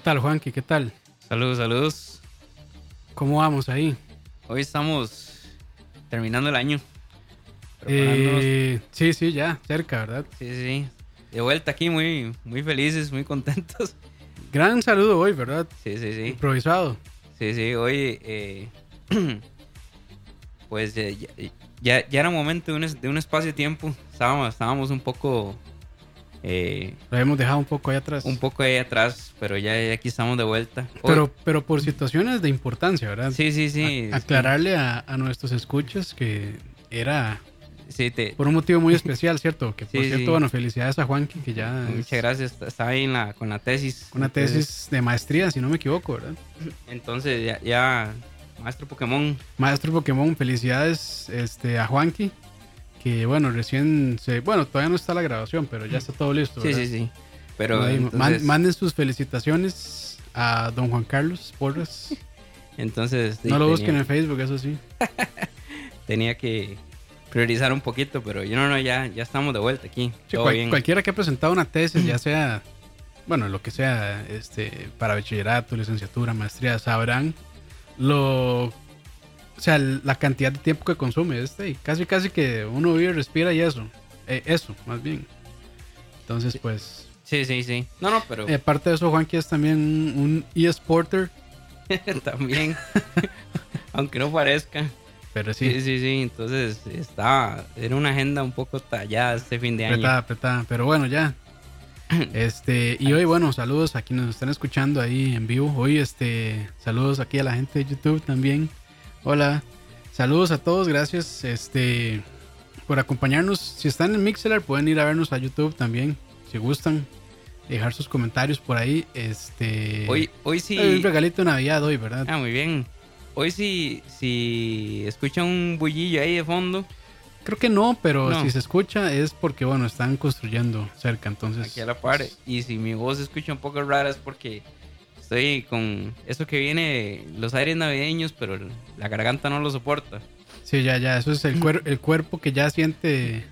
Tal, Juanqui? ¿Qué tal? Saludos, saludos. ¿Cómo vamos ahí? Hoy estamos terminando el año. Eh, sí, sí, ya, cerca, ¿verdad? Sí, sí. De vuelta aquí, muy, muy felices, muy contentos. Gran saludo hoy, ¿verdad? Sí, sí, sí. Improvisado. Sí, sí. Hoy, eh, pues ya, ya, ya era momento de un, de un espacio-tiempo. Estábamos, estábamos un poco, eh, Lo hemos dejado un poco ahí atrás. un poco ahí atrás, pero ya, ya aquí estamos de vuelta. Hoy- pero, pero por situaciones de importancia, ¿verdad? sí, sí, sí. A- aclararle a, a nuestros escuchas que era Sí, te, por un motivo muy especial, ¿cierto? Que por Sí, cierto, sí. bueno, felicidades a Juanqui, que ya es muchas gracias. Estaba ahí en la, con la tesis. una Entonces- tesis de maestría, si no me equivoco, ¿verdad? Entonces ya, ya maestro Pokémon, Maestro Pokémon, felicidades este, a Juanqui, que bueno, recién se... Bueno, todavía no está la grabación, pero ya está todo listo. sí, ¿verdad? sí, sí. Pero Ahí, man- entonces, manden sus felicitaciones a don Juan Carlos Porras. entonces, No lo tenía, busquen en Facebook, eso sí. tenía que priorizar un poquito, pero yo no, no, ya, ya estamos de vuelta aquí. Sí, todo cual- bien. cualquiera que ha presentado una tesis, ya sea, bueno, lo que sea, este, para bachillerato, licenciatura, maestría, sabrán lo, o sea, la cantidad de tiempo que consume este, y casi, casi que uno vive, respira y eso, Eh, eso, más bien. Entonces, pues, Sí, sí, sí. No, no, pero eh, aparte de eso, Juanqui es también un, eSporter, también, aunque no parezca. pero Sí, sí, sí, sí. Entonces, está, era una agenda un poco tallada este fin de año. apretada, apretada, pero bueno, ya. Este, y hoy, bueno, saludos a quienes nos están escuchando ahí en vivo. Hoy, este, saludos aquí a la gente de YouTube también. Hola, saludos a todos, gracias, este, por acompañarnos. Si están en Mixler, pueden ir a vernos a YouTube también, si gustan. Dejar sus comentarios por ahí. Este, Hoy, hoy sí. hay un regalito de Navidad hoy, ¿verdad? Ah, muy bien. Hoy sí, si escuchan un bullillo ahí de fondo, Creo que no, pero No. si se escucha es porque, bueno, están construyendo cerca, entonces. aquí a la par. Y si mi voz se escucha un poco rara es porque estoy con eso que viene, los aires navideños, pero la garganta no lo soporta. Sí, ya, ya, eso es el, cuer- el cuerpo que ya siente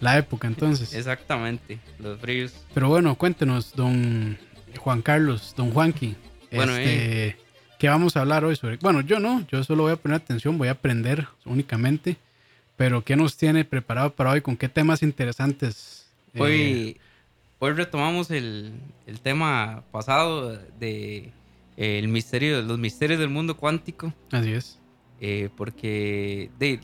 la época, entonces. Exactamente, los fríos. Pero bueno, cuéntenos, don Juan Carlos, don Juanqui. Bueno, este, ¿Qué vamos a hablar hoy sobre? Bueno, yo no, yo solo voy a poner atención, voy a aprender únicamente. Pero ¿qué nos tiene preparado para hoy? ¿Con qué temas interesantes? eh, Hoy, hoy retomamos el, el tema pasado de eh, el misterio, los misterios del mundo cuántico. así es. eh, porque de,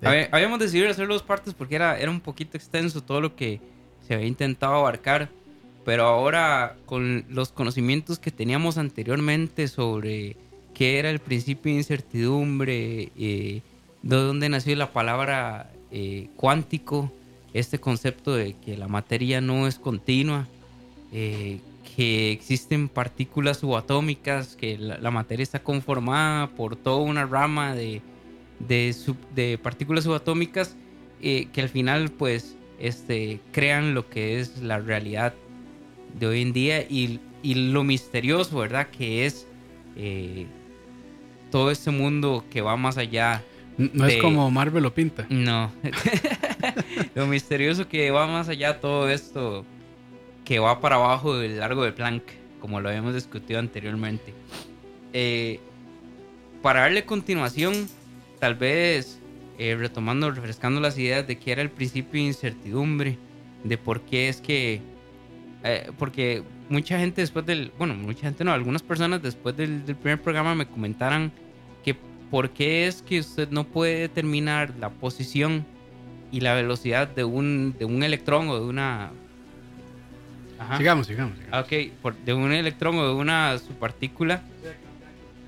De- Habe- habíamos decidido hacer dos partes porque era, era un poquito extenso todo lo que se había intentado abarcar. Pero ahora, con los conocimientos que teníamos anteriormente sobre qué era el principio de incertidumbre, eh, de dónde nació la palabra eh, cuántico, este concepto de que la materia no es continua, eh, que existen partículas subatómicas, que la, la materia está conformada por toda una rama de, de, sub- de partículas subatómicas eh, que al final pues este, crean lo que es la realidad de hoy en día y, y lo misterioso, ¿verdad? Que es eh, todo este mundo que va más allá. No es como Marvel lo pinta. No. lo misterioso que va más allá de todo esto que va para abajo del largo de Planck, como lo habíamos discutido anteriormente. Eh, para darle continuación, tal vez eh, retomando, refrescando las ideas de que era el principio de incertidumbre, de por qué es que... eh, porque mucha gente después del... Bueno, mucha gente no, algunas personas después del, del primer programa me comentaran que por qué es que usted no puede determinar la posición y la velocidad de un, de un electrón o de una... Ajá. Sigamos, sigamos. sigamos. Ah, Ok, por- de un electrón o de una subpartícula.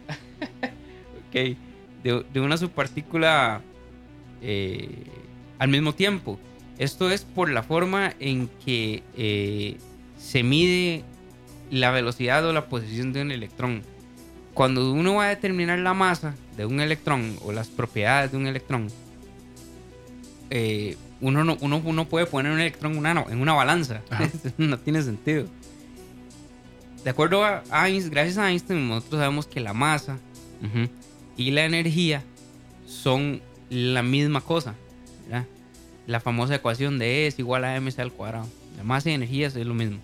ok, de, de una subpartícula eh, al mismo tiempo. Esto es por la forma en que eh, se mide la velocidad o la posición de un electrón. Cuando uno va a determinar la masa de un electrón o las propiedades de un electrón, eh, uno, no, uno, uno puede poner un electrón en una, en una balanza. No tiene sentido. De acuerdo a Einstein, gracias a Einstein, nosotros sabemos que la masa ujú, y la energía son la misma cosa. ¿verdad? La famosa ecuación de E es igual a mc al cuadrado. La masa y energía es lo mismo.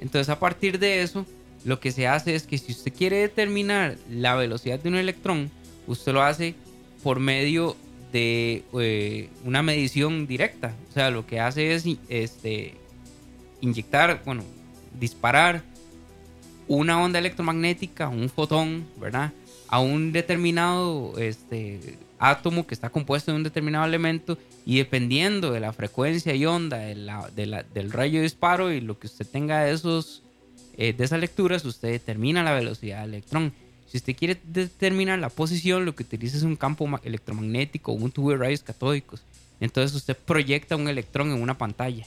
Entonces, a partir de eso, lo que se hace es que si usted quiere determinar la velocidad de un electrón, usted lo hace por medio de eh, una medición directa. O sea, lo que hace es este, inyectar, bueno, disparar una onda electromagnética, un fotón, ¿verdad? A un determinado este, átomo que está compuesto de un determinado elemento y dependiendo de la frecuencia y onda del rayo de disparo y lo que usted tenga de, esos, eh, de esas lecturas, usted determina la velocidad del electrón. Si usted quiere determinar la posición, lo que utiliza es un campo ma- electromagnético o un tubo de rayos catódicos. Entonces usted proyecta un electrón en una pantalla.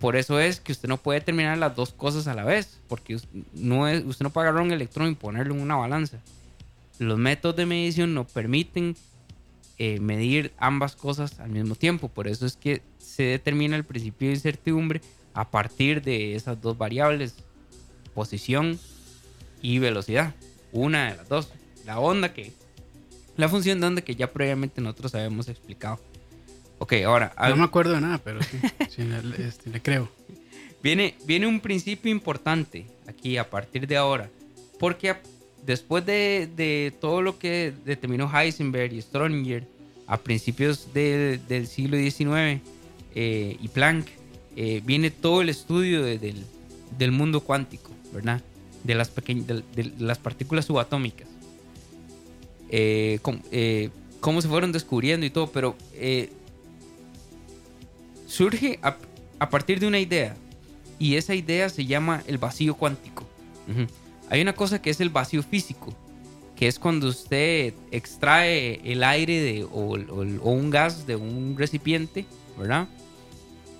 Por eso es que usted no puede determinar las dos cosas a la vez, porque no es, usted no puede agarrar un electrón y ponerlo en una balanza. Los métodos de medición no permiten eh, medir ambas cosas al mismo tiempo. Por eso es que se determina el principio de incertidumbre a partir de esas dos variables, posición y velocidad. Una de las dos. La onda que... La función de onda que ya previamente nosotros habíamos explicado. Ok, ahora... No me acuerdo de nada, pero sí, sí, le, este, le creo. Viene, viene un principio importante aquí a partir de ahora. Porque después de, de todo lo que determinó Heisenberg y Schrödinger a principios de- del siglo XIX eh, y Planck, eh, viene todo el estudio de- del, del mundo cuántico, ¿verdad? De las, de, de las partículas subatómicas. Eh, eh, cómo se fueron descubriendo y todo, pero eh, surge a, partir de una idea y esa idea se llama el vacío cuántico. Hay una cosa que es el vacío físico, que es cuando usted extrae el aire de, o, un gas de un recipiente, ¿verdad?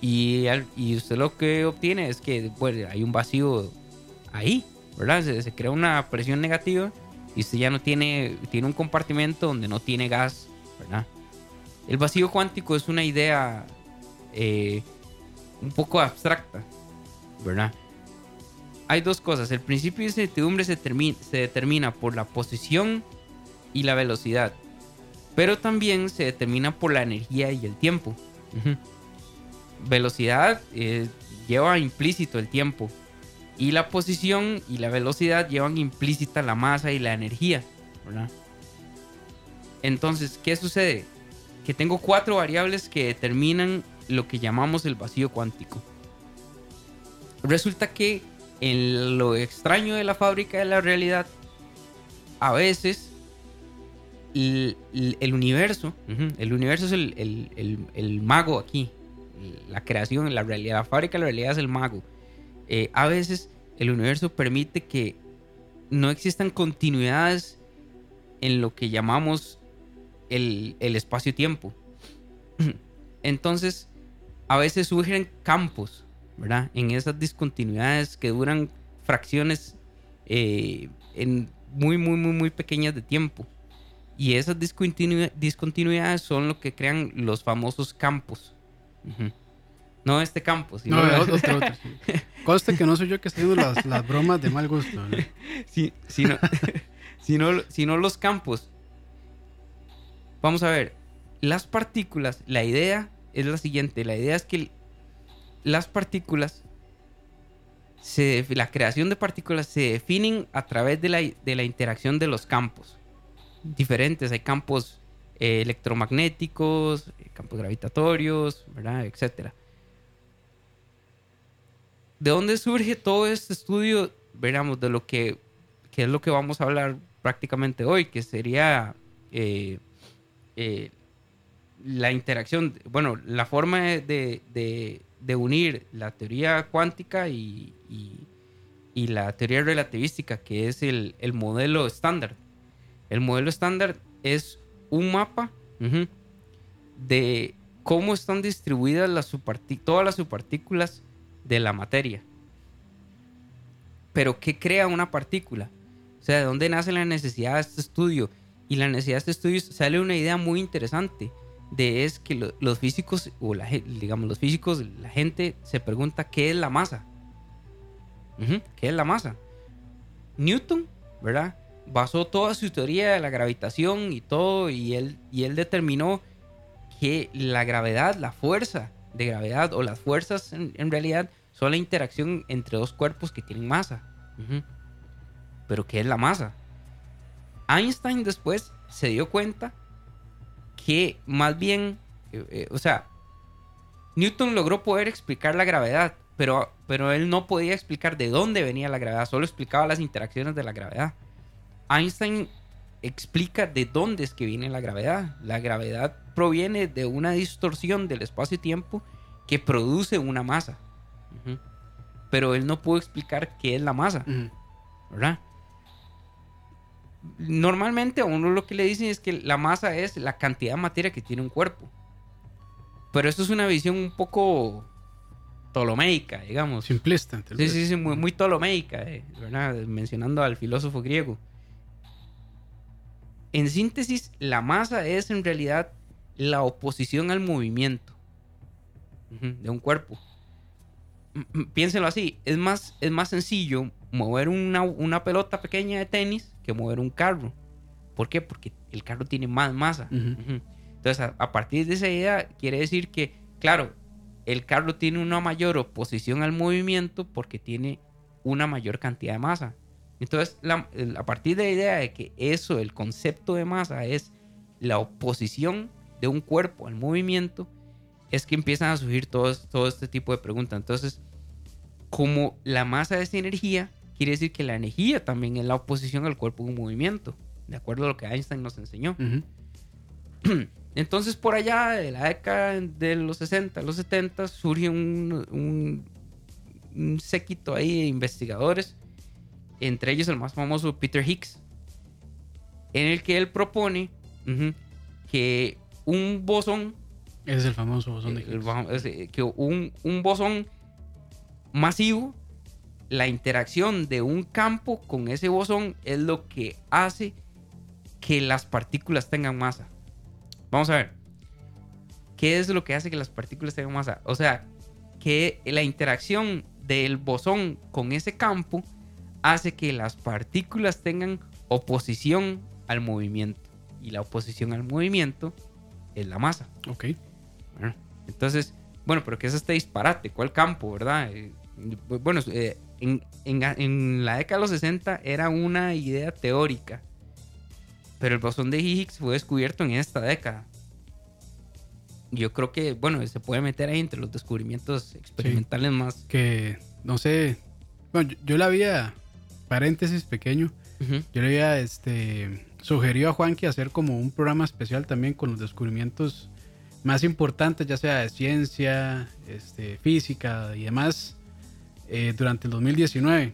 Y, y usted lo que obtiene es que bueno, hay un vacío ahí, Se, crea una presión negativa y usted ya no tiene, tiene un compartimento donde no tiene gas, ¿verdad? El vacío cuántico es una idea eh, un poco abstracta, ¿verdad? Hay dos cosas. El principio de incertidumbre se, termi- se determina por la posición y la velocidad, pero también se determina por la energía y el tiempo. Velocidad eh, lleva implícito el tiempo y la posición y la velocidad llevan implícita la masa y la energía, ¿verdad? Entonces, ¿qué sucede? Que tengo cuatro variables que determinan lo que llamamos el vacío cuántico. Resulta que en lo extraño de la fábrica de la realidad, a veces el, el- universo, el universo es el mago aquí, la creación, la realidad, la fábrica de la realidad es el mago. Eh, a veces el universo permite que no existan continuidades en lo que llamamos el, espacio-tiempo. Entonces, a veces surgen campos, ¿verdad? En esas discontinuidades que duran fracciones eh, en muy, muy, muy, muy pequeñas de tiempo. Y esas discontinu- discontinuidades son lo que crean los famosos campos. Ujú. No este campo, sino No, otro, otro. sí. Conste que no soy yo que estoy haciendo las, las bromas de mal gusto. ¿no? Sí, sino, sino, sino los campos. Vamos a ver, las partículas, la idea es la siguiente, la idea es que las partículas, se, la creación de partículas se definen a través de la, de la interacción de los campos diferentes, hay campos eh, electromagnéticos, eh, campos gravitatorios, ¿verdad? Etcétera. ¿De dónde surge todo este estudio? Veramos, de lo que, que es lo que vamos a hablar prácticamente hoy, que sería eh, eh, la interacción, bueno, la forma de, de- unir la teoría cuántica y, y- la teoría relativística, que es el, el modelo estándar. El modelo estándar es un mapa de cómo están distribuidas las todas las subpartículas de la materia. Pero ¿qué crea una partícula? O sea, ¿de dónde nace la necesidad de este estudio? Y la necesidad de este estudio sale una idea muy interesante de es que lo- los físicos, o la, digamos, los físicos, la gente se pregunta qué es la masa. ¿Qué es la masa? Newton, ¿verdad? Basó toda su teoría de la gravitación y todo, y él, y él determinó que la gravedad, la fuerza de gravedad, o las fuerzas en, realidad, son la interacción entre dos cuerpos que tienen masa. Pero ¿qué es la masa? Einstein después se dio cuenta que más bien, eh, eh, o sea, Newton logró poder explicar la gravedad, pero, pero él no podía explicar de dónde venía la gravedad, solo explicaba las interacciones de la gravedad. Einstein explica de dónde es que viene la gravedad. La gravedad proviene de una distorsión del espacio-tiempo que produce una masa. Pero él no pudo explicar qué es la masa. Ujú. ¿verdad? Normalmente a uno lo que le dicen es que la masa es la cantidad de materia que tiene un cuerpo. Pero esto es una visión un poco ptolomeica, digamos. Simplista. Sí, sí, sí, muy, muy ptolomeica, eh, ¿verdad? Mencionando al filósofo griego. En síntesis, la masa es en realidad la oposición al movimiento de un cuerpo. Piénsenlo así, es más, es más sencillo mover una, una pelota pequeña de tenis que mover un carro. ¿Por qué? Porque el carro tiene más masa. Entonces, a, a partir de esa idea, quiere decir que, claro, el carro tiene una mayor oposición al movimiento porque tiene una mayor cantidad de masa. Entonces, la- a partir de la idea de que eso, el concepto de masa, es la oposición de un cuerpo al movimiento, es que empiezan a surgir todo, todo este tipo de preguntas. Entonces, como la masa es energía, quiere decir que la energía también es la oposición al cuerpo en movimiento, de acuerdo a lo que Einstein nos enseñó. Entonces, por allá de la década de los 60, los 70, surge un, un, un séquito ahí de investigadores, entre ellos el más famoso Peter Higgs, en el que él propone que un bosón, Ese es el famoso bosón de Higgs. que un, un bosón masivo, la interacción de un campo con ese bosón es lo que hace que las partículas tengan masa. Vamos a ver. ¿Qué es lo que hace que las partículas tengan masa? O sea, que la interacción del bosón con ese campo hace que las partículas tengan oposición al movimiento. Y la oposición al movimiento es la masa. Ok. Bueno, Entonces, bueno, pero que es este disparate? ¿Cuál campo, verdad? Eh, bueno, eh, en, en- en la década de los 60 era una idea teórica, pero el bosón de Higgs fue descubierto en esta década. Yo creo que, bueno, se puede meter ahí entre los descubrimientos experimentales más. Que, no sé. Bueno, yo, yo le había, paréntesis pequeño, yo le había este, sugerido a Juanqui hacer como un programa especial también con los descubrimientos más importantes, ya sea de ciencia, este, física y demás, eh, durante el 2019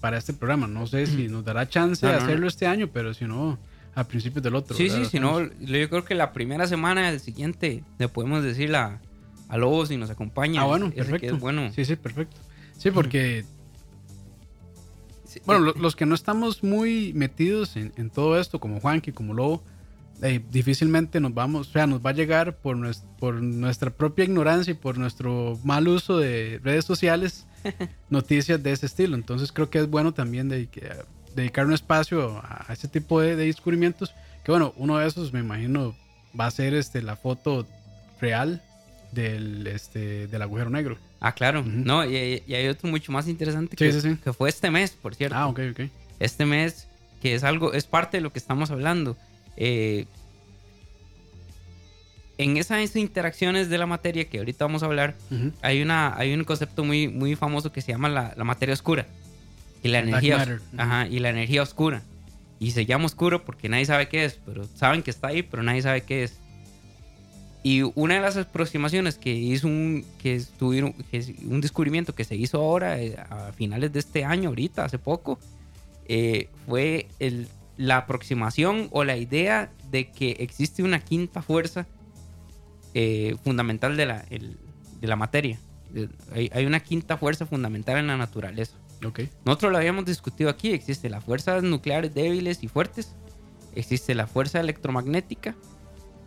para este programa. No sé si nos dará chance No, de no, no. hacerlo este año, pero si no, a principios del otro. Sí, ¿verdad? sí, si no, yo creo que la primera semana del siguiente le podemos decir a, a Lobo si nos acompaña. Ah, bueno, perfecto. es bueno. Sí, sí, perfecto. Sí, porque Sí, Bueno, lo- los que no estamos muy metidos en, en todo esto, como Juanqui, como Lobo, eh, difícilmente nos vamos, o sea, nos va a llegar por, por nuestra propia ignorancia y por nuestro mal uso de redes sociales noticias de ese estilo. Entonces creo que es bueno también de, dedicar un espacio a, a ese tipo de, de descubrimientos. Que bueno, uno de esos me imagino va a ser este, la foto real del, este, del agujero negro. Ah, claro. No, y, y hay otro mucho más interesante Sí, que, sí, sí. que fue este mes, por cierto. Ah, ok, ok. Este mes, que es algo, es parte de lo que estamos hablando. Eh, en esas interacciones de la materia que ahorita vamos a hablar, hay, una, hay un concepto muy, muy famoso que se llama la, la materia oscura. Y la, energía, ajá, y la energía oscura. Y se llama oscuro porque nadie sabe qué es, pero saben que está ahí, pero nadie sabe qué es. Y una de las aproximaciones que hizo un, que estuvieron, que es un descubrimiento que se hizo ahora, eh, a finales de este año, ahorita, hace poco, eh, fue el, la aproximación o la idea de que existe una quinta fuerza eh, fundamental de la, el- de la materia. Eh, Hay, hay una quinta fuerza fundamental en la naturaleza. Ok. Nosotros lo habíamos discutido aquí. Existe las fuerzas nucleares débiles y fuertes. Existe la fuerza electromagnética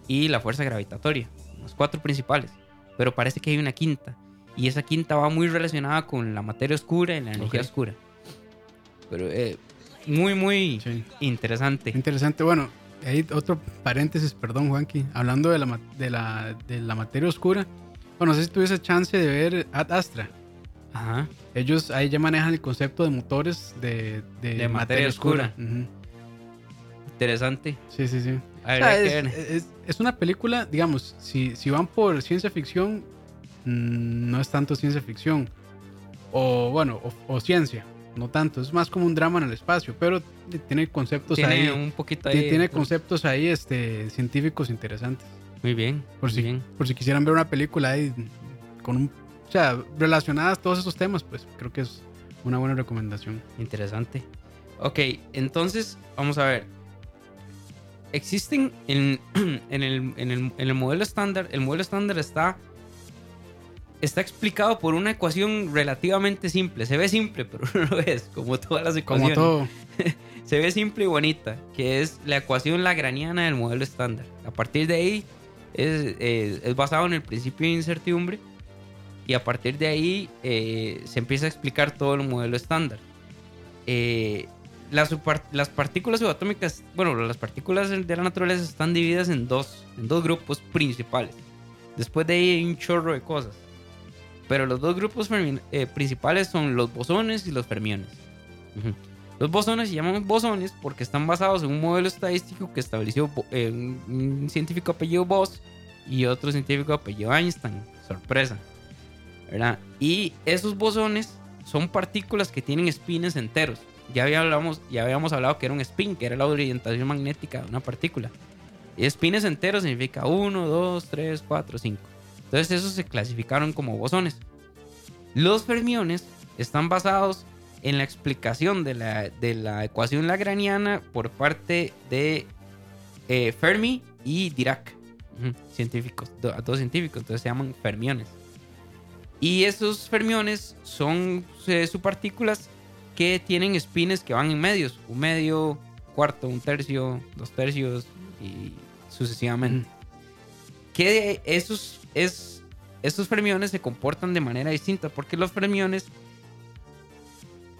y la fuerza gravitatoria. Los cuatro principales. Pero parece que hay una quinta. Y esa quinta va muy relacionada con la materia oscura y la energía Ok. oscura. Pero eh, muy, muy Sí. interesante. Interesante. Bueno, hay otro paréntesis, perdón, Juanqui. Hablando de la, de la, de la materia oscura. Bueno, no sé si tuviese chance de ver Ad Astra. Ajá. Ellos ahí ya manejan el concepto de motores de, de, De materia oscura. Ujú. Interesante. Sí, sí, sí. A ver, O sea, hay que es, es- una película, digamos, si, si van por ciencia ficción, mm, no es tanto ciencia ficción. O bueno, o, o ciencia, no tanto. Es más como un drama en el espacio, pero tiene conceptos Tiene ahí. un poquito ahí. Tiene conceptos ahí este, científicos interesantes. Muy bien. Por muy si, bien. por si quisieran ver una película ahí con un. O sea, relacionadas a todos esos temas, pues creo que es una buena recomendación. Interesante. Ok, entonces, vamos a ver. Existen en, en, el, en el- en el modelo estándar, el modelo estándar está, está explicado por una ecuación relativamente simple. Se ve simple, pero no lo es, como todas las Como ecuaciones. todo. Se ve simple y bonita, que es la ecuación lagrangiana del modelo estándar. A partir de ahí es, eh, es basado en el principio de incertidumbre y a partir de ahí eh, se empieza a explicar todo el modelo estándar. Eh, las, las partículas subatómicas, bueno, las partículas de la naturaleza están divididas en dos, en dos grupos principales. Después de ahí hay un chorro de cosas. Pero los dos grupos eh, principales son los bosones y los fermiones. Los bosones se llaman bosones porque están basados en un modelo estadístico que estableció eh, un, científico apellido Bose y otro científico apellido Einstein. Sorpresa. ¿verdad? Y esos bosones son partículas que tienen spines enteros. Ya, había hablamos, ya habíamos hablado que era un spin, que era la orientación magnética de una partícula. Y spines enteros significa 1, 2, 3, 4, 5. Entonces esos se clasificaron como bosones. Los fermiones están basados en la explicación de la, de la ecuación lagrangiana por parte de eh, Fermi y Dirac, científicos, do- dos científicos, entonces se llaman fermiones. Y esos fermiones son eh, subpartículas que tienen spines que van en medios, un medio, cuarto, un tercio, dos tercios y sucesivamente. Que esos, es, estos fermiones se comportan de manera distinta porque los fermiones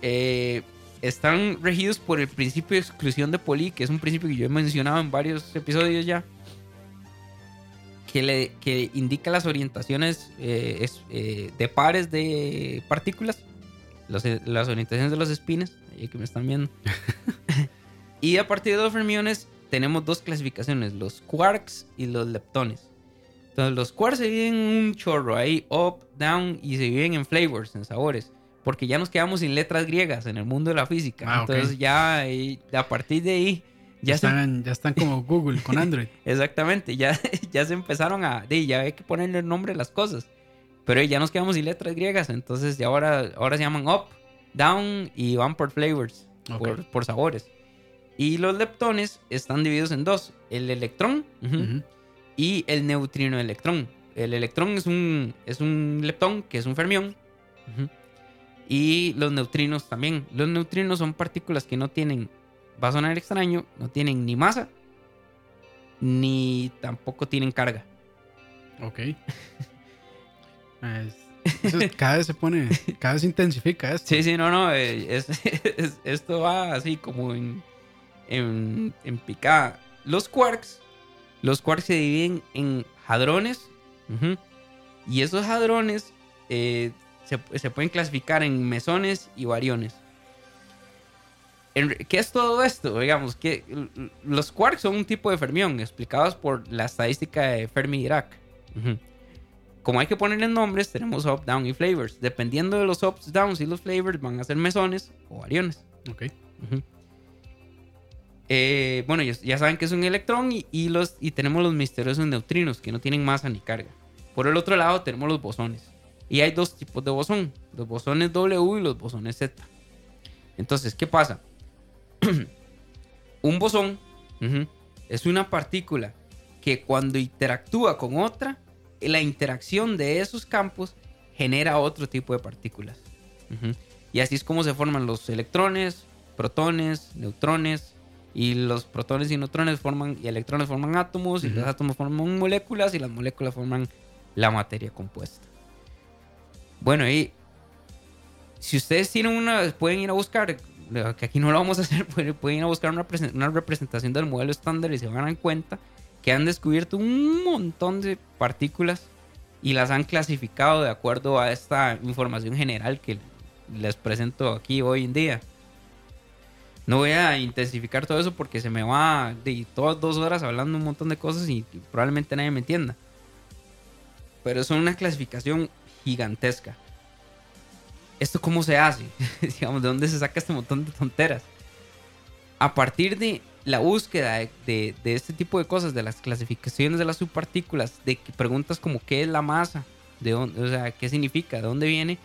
eh, están regidos por el principio de exclusión de Pauli, que es un principio que yo he mencionado en varios episodios ya, que, le, que indica las orientaciones eh, es- eh, de pares de partículas, los- las orientaciones de los espines, ahí que me están viendo. y a partir de los fermiones tenemos dos clasificaciones, los quarks y los leptones. Entonces los quarks se dividen en un chorro ahí, up, down, y se dividen en flavors, en sabores. Porque ya nos quedamos sin letras griegas en el mundo de la física. Ah. Entonces ya ahí, a partir de ahí ya se están, ya están como Google con Android. Exactamente, ya, ya se empezaron a. ya hay que ponerle el nombre a las cosas. Pero ya nos quedamos sin letras griegas, entonces ya ahora, ahora se llaman up, down y van por flavors, por, por sabores. Y los leptones están divididos en dos: el electrón y el neutrino electrón. El electrón es un, es un leptón, que es un fermión. Y los neutrinos también. Los neutrinos son partículas que no tienen, va a sonar extraño, no tienen ni masa, ni tampoco tienen carga. Ok. Cada vez se pone, cada vez se intensifica esto. Sí, sí, no, no. eh, es- es- esto va así como en, en, en picada. Los quarks, los quarks se dividen en hadrones. y esos hadrones eh, se, se pueden clasificar en mesones y variones. ¿Qué es todo esto? Digamos que los quarks son un tipo de fermión explicados por la estadística de Fermi-Dirac. Como hay que ponerle nombres, tenemos up, down y flavors. Dependiendo de los ups, downs y los flavors, van a ser mesones o variones. Ok. Ujú. Eh, bueno, ya, saben que es un electrón y, y los, y tenemos los misteriosos neutrinos que no tienen masa ni carga. Por el otro lado tenemos los bosones. Y hay dos tipos de bosón. Los bosones W y los bosones Z. Entonces, ¿qué pasa? un bosón es una partícula que cuando interactúa con otra, la interacción de esos campos genera otro tipo de partículas. Y así es como se forman los electrones, protones, neutrones. Y los protones y neutrones forman, y electrones forman átomos, y los átomos forman moléculas, y las moléculas forman la materia compuesta. Bueno, y si ustedes tienen una, pueden ir a buscar, que aquí no lo vamos a hacer, pueden, ir a buscar una, una representación del modelo estándar y se van a dar cuenta que han descubierto un montón de partículas y las han clasificado de acuerdo a esta información general que les presento aquí hoy en día. No voy a intensificar todo eso porque se me va de todas dos horas hablando un montón de cosas y probablemente nadie me entienda. Pero es una clasificación gigantesca. ¿Esto cómo se hace? Digamos, ¿de dónde se saca este montón de tonteras? A partir de la búsqueda de, de- este tipo de cosas, de las clasificaciones de las subpartículas, de preguntas como qué es la masa, de dónde, o sea, qué significa, de dónde viene,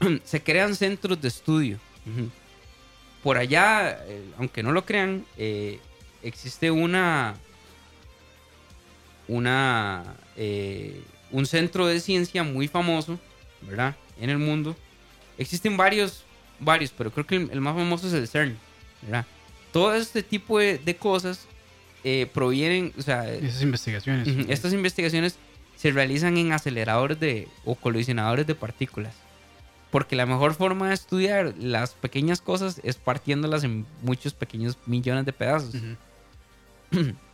se crean centros de estudio. Por allá, eh, aunque no lo crean, eh, existe una, una, eh, un centro de ciencia muy famoso, ¿verdad? En el mundo. Existen varios, varios, pero creo que el, el más famoso es el CERN, ¿verdad? Todo este tipo de, de cosas eh, provienen, o sea, Esas investigaciones. Estas investigaciones se realizan en aceleradores de, o colisionadores de partículas. Porque la mejor forma de estudiar las pequeñas cosas es partiéndolas en muchos pequeños millones de pedazos. Ujú.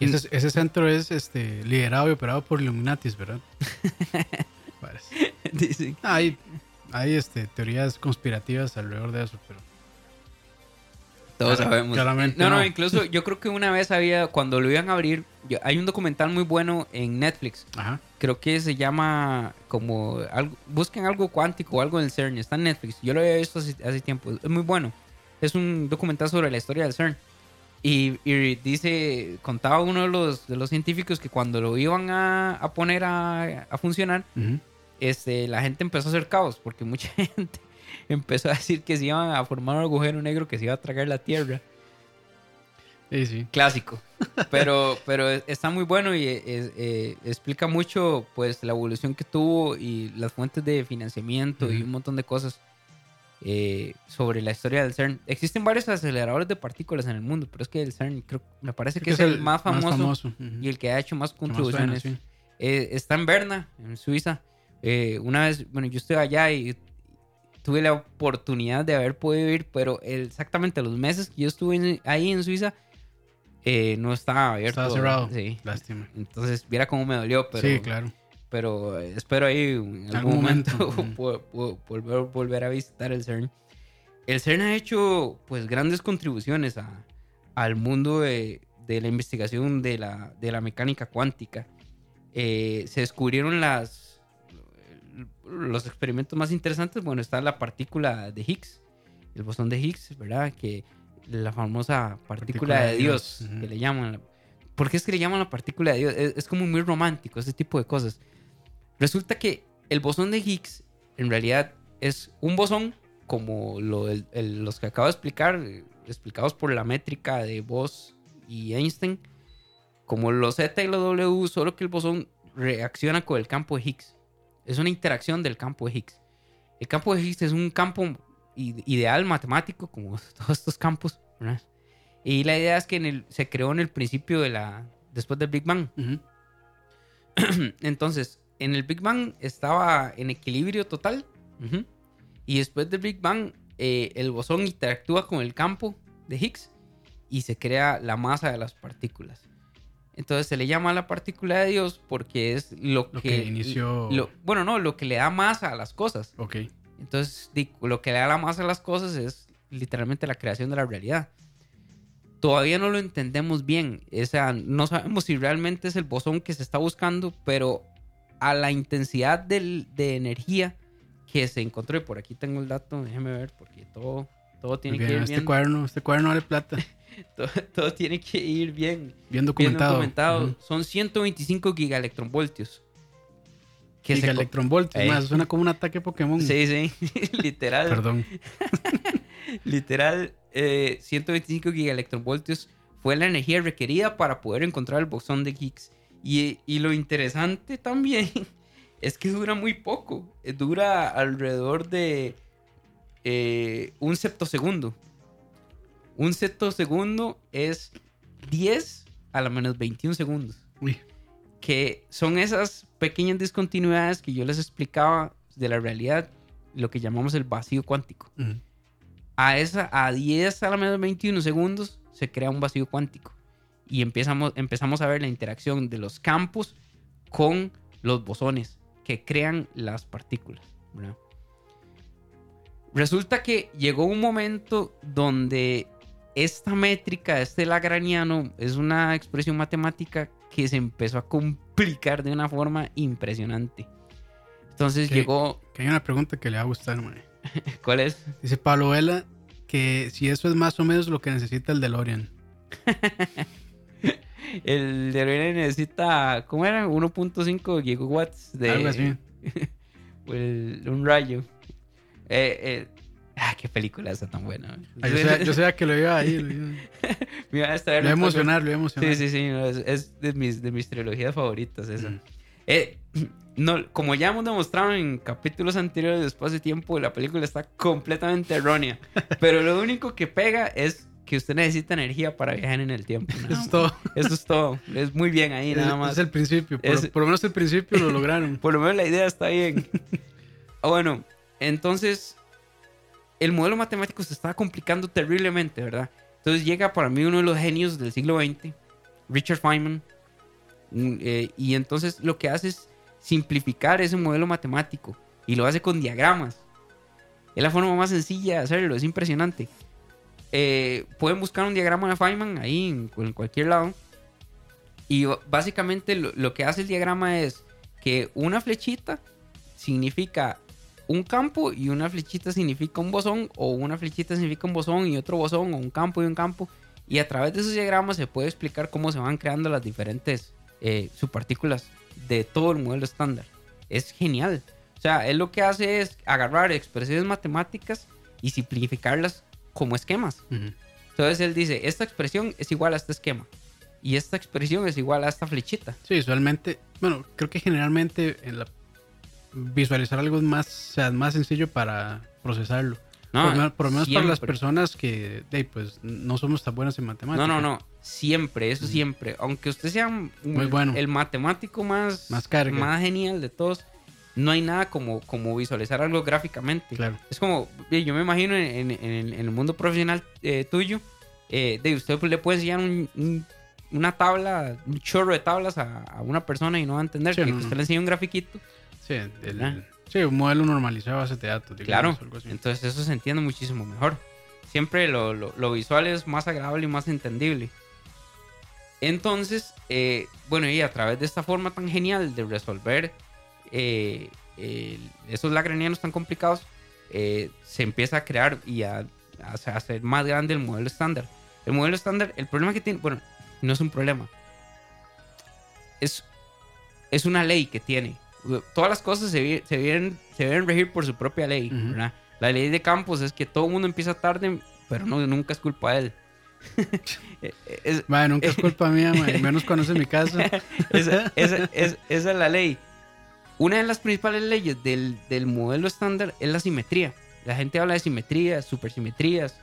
Y ese, ese centro es este, liderado y operado por Illuminatis, ¿verdad? Parece. Dice. Ah, Hay, hay este, teorías conspirativas alrededor de eso, pero Todos Clara- sabemos. claramente no, no, no. incluso yo creo que una vez había, cuando lo iban a abrir, yo- hay un documental muy bueno en Netflix. ajá. Creo que se llama como algo, busquen algo cuántico o algo del CERN. Está en Netflix. Yo lo había visto hace, hace tiempo. Es muy bueno. Es un documental sobre la historia del CERN. Y, y dice, contaba uno de los, de los científicos que cuando lo iban a, a poner a, a funcionar, Ujú. este, la gente empezó a hacer caos porque mucha gente empezó a decir que se iban a formar un agujero negro que se iba a tragar la Tierra. Sí, sí. Clásico. Pero, pero está muy bueno y eh, eh, explica mucho pues la evolución que tuvo y las fuentes de financiamiento y Ujú. un montón de cosas eh, sobre la historia del CERN. Existen varios aceleradores de partículas en el mundo, pero es que el CERN creo, me parece que, es el, más famoso, y el que ha hecho más Que más suena, contribuciones. sí. Eh, está en Berna, en Suiza. Una vez, bueno, yo estuve allá y tuve la oportunidad de haber podido ir, pero exactamente los meses que yo estuve en- ahí en Suiza, eh, no estaba abierto. Estaba cerrado. Sí. Lástima. Entonces, viera cómo me dolió, pero, sí, claro. pero eh, espero ahí en algún, Algún momento, momento, volver, volver a visitar el CERN. El CERN ha hecho pues grandes contribuciones a- al mundo de, de la investigación de la, de la mecánica cuántica. Eh, se descubrieron las, los experimentos más interesantes. Bueno, está la partícula de Higgs, el bosón de Higgs, ¿verdad? Que la famosa partícula, de Dios, que le llaman. ¿Por qué es que le llaman la partícula de Dios? Es, es como muy romántico, ese tipo de cosas. Resulta que el bosón de Higgs en realidad es un bosón como lo del- el- los que acabo de explicar, explicados por la métrica de Bose y Einstein, como los Z y los W, solo que el bosón reacciona con el campo de Higgs. Es una interacción del campo de Higgs. El campo de Higgs es un campo ideal matemático, como todos estos campos, ¿verdad? Y la idea es que en el- se creó en el principio de la. después del Big Bang. Entonces, en el Big Bang estaba en equilibrio total. Y después del Big Bang, eh, el bosón interactúa con el campo de Higgs y se crea la masa de las partículas. Entonces se le llama la partícula de Dios porque es lo, Lo que, que inició- lo- bueno, no, lo que le da masa a las cosas. Ok. Entonces, lo que le da la masa a las cosas es literalmente la creación de la realidad. Todavía no lo entendemos bien. O sea, no sabemos si realmente es el bosón que se está buscando, pero a la intensidad del- de energía que se encontró, y por aquí tengo el dato, déjeme ver, porque todo, todo tiene Bien, que ir este bien. cuaderno, este cuaderno vale plata. Todo, todo tiene que ir bien. Bien Bien documentado. documentado. Ujú. Son 125 gigaelectronvoltios. Que Gigaelectronvoltios, Ey. más, suena como un ataque Pokémon. Sí, sí. literal. Perdón. Literal, eh, 125 gigaelectronvoltios fue la energía requerida para poder encontrar el bosón de Higgs. Y, y lo interesante también es que dura muy poco. Eh, Dura alrededor de eh, un septosegundo. Un septosegundo es 10 a la menos 21 segundos. Uy, Que son esas pequeñas discontinuidades que yo les explicaba de la realidad, lo que llamamos el vacío cuántico ujú. a, esa, a 10 a la menos 21 segundos se crea un vacío cuántico. Y empezamos, empezamos a ver la interacción de los campos con los bosones que crean las partículas. ¿verdad? Resulta que llegó un momento donde esta métrica, este lagraniano, es una expresión matemática que se empezó a complicar de una forma impresionante. Entonces llegó... Que hay una pregunta que le va a gustar, mae. ¿Cuál es? Dice Pablo Vela que si eso es más o menos lo que necesita el DeLorean. El DeLorean necesita, ¿cómo era? 1.5 gigawatts de Algo así. el- un rayo. Eh, eh, ah, qué película esa tan buena. Yo, sabía, yo sabía que lo iba ahí. Lo iba, Me iba a estar lo a emocionar, lo a emocionar. Sí, sí, sí. no, es, es de, mis, de mis trilogías favoritas esa. Mm. Eh, no, como ya hemos demostrado en capítulos anteriores de Espacio Tiempo, la película está completamente errónea. pero lo único que pega es que usted necesita energía para viajar en el tiempo. nada Eso es todo. Eso es todo. Es muy bien ahí, nada Es, más. es el principio. Por, Es- por lo menos el principio lo lograron. Por lo menos la idea está bien. Ah, bueno, entonces el modelo matemático se estaba complicando terriblemente, ¿verdad? Entonces llega para mí uno de los genios del siglo XX, Richard Feynman, mm, eh, y entonces lo que hace es simplificar ese modelo matemático y lo hace con diagramas. Es la forma más sencilla de hacerlo, es impresionante. Eh, pueden buscar un diagrama de Feynman ahí en, cualquier lado. Y básicamente lo que hace el diagrama es que una flechita significa un campo y una flechita significa un bosón o una flechita significa un bosón y otro bosón o un campo y un campo. Y a través de esos diagramas se puede explicar cómo se van creando las diferentes eh, subpartículas de todo el modelo estándar. Es genial. O sea, él lo que hace es agarrar expresiones matemáticas y simplificarlas como esquemas. Ujú. Entonces él dice, esta expresión es igual a este esquema. Y esta expresión es igual a esta flechita. Sí, usualmente, bueno, creo que generalmente en la- visualizar algo más, o sea, más sencillo para procesarlo. No, por, lo- por lo menos para las personas que ahí, pues, no somos tan buenas en matemáticas. No, no, no. Siempre, eso siempre. Aunque usted sea un- Muy bueno. el matemático más, Más más genial de todos, no hay nada como, como visualizar algo gráficamente. Claro. Es como, yo me imagino en, en- el mundo profesional eh, tuyo, eh, de usted pues, le puede enseñar un- un- una tabla, un chorro de tablas a, a una persona y no va a entender. Sí, que no, usted no. le enseña un grafiquito. Sí, el- Ah. sí, un modelo normalizado de datos. digamos, Claro, entonces eso se entiende muchísimo mejor. Siempre lo, lo- lo visual es más agradable y más entendible. Entonces, eh, bueno, y a través de esta forma tan genial de resolver eh, esos lagranianos tan complicados, eh, se empieza a crear y a, a hacer más grande el modelo estándar. El modelo estándar, el problema que tiene, bueno, no es un problema, es, es una ley que tiene. Todas las cosas se, se, deben, se deben regir por su propia ley. ¿verdad? La ley de campos es que todo el mundo empieza tarde, pero no, nunca es culpa de él. Es- Mae, nunca es culpa mía, mae, menos cuando es en mi casa. esa, esa- es- esa es la ley. Una de las principales leyes del, del modelo estándar es la simetría. La gente habla de simetría, supersimetrías,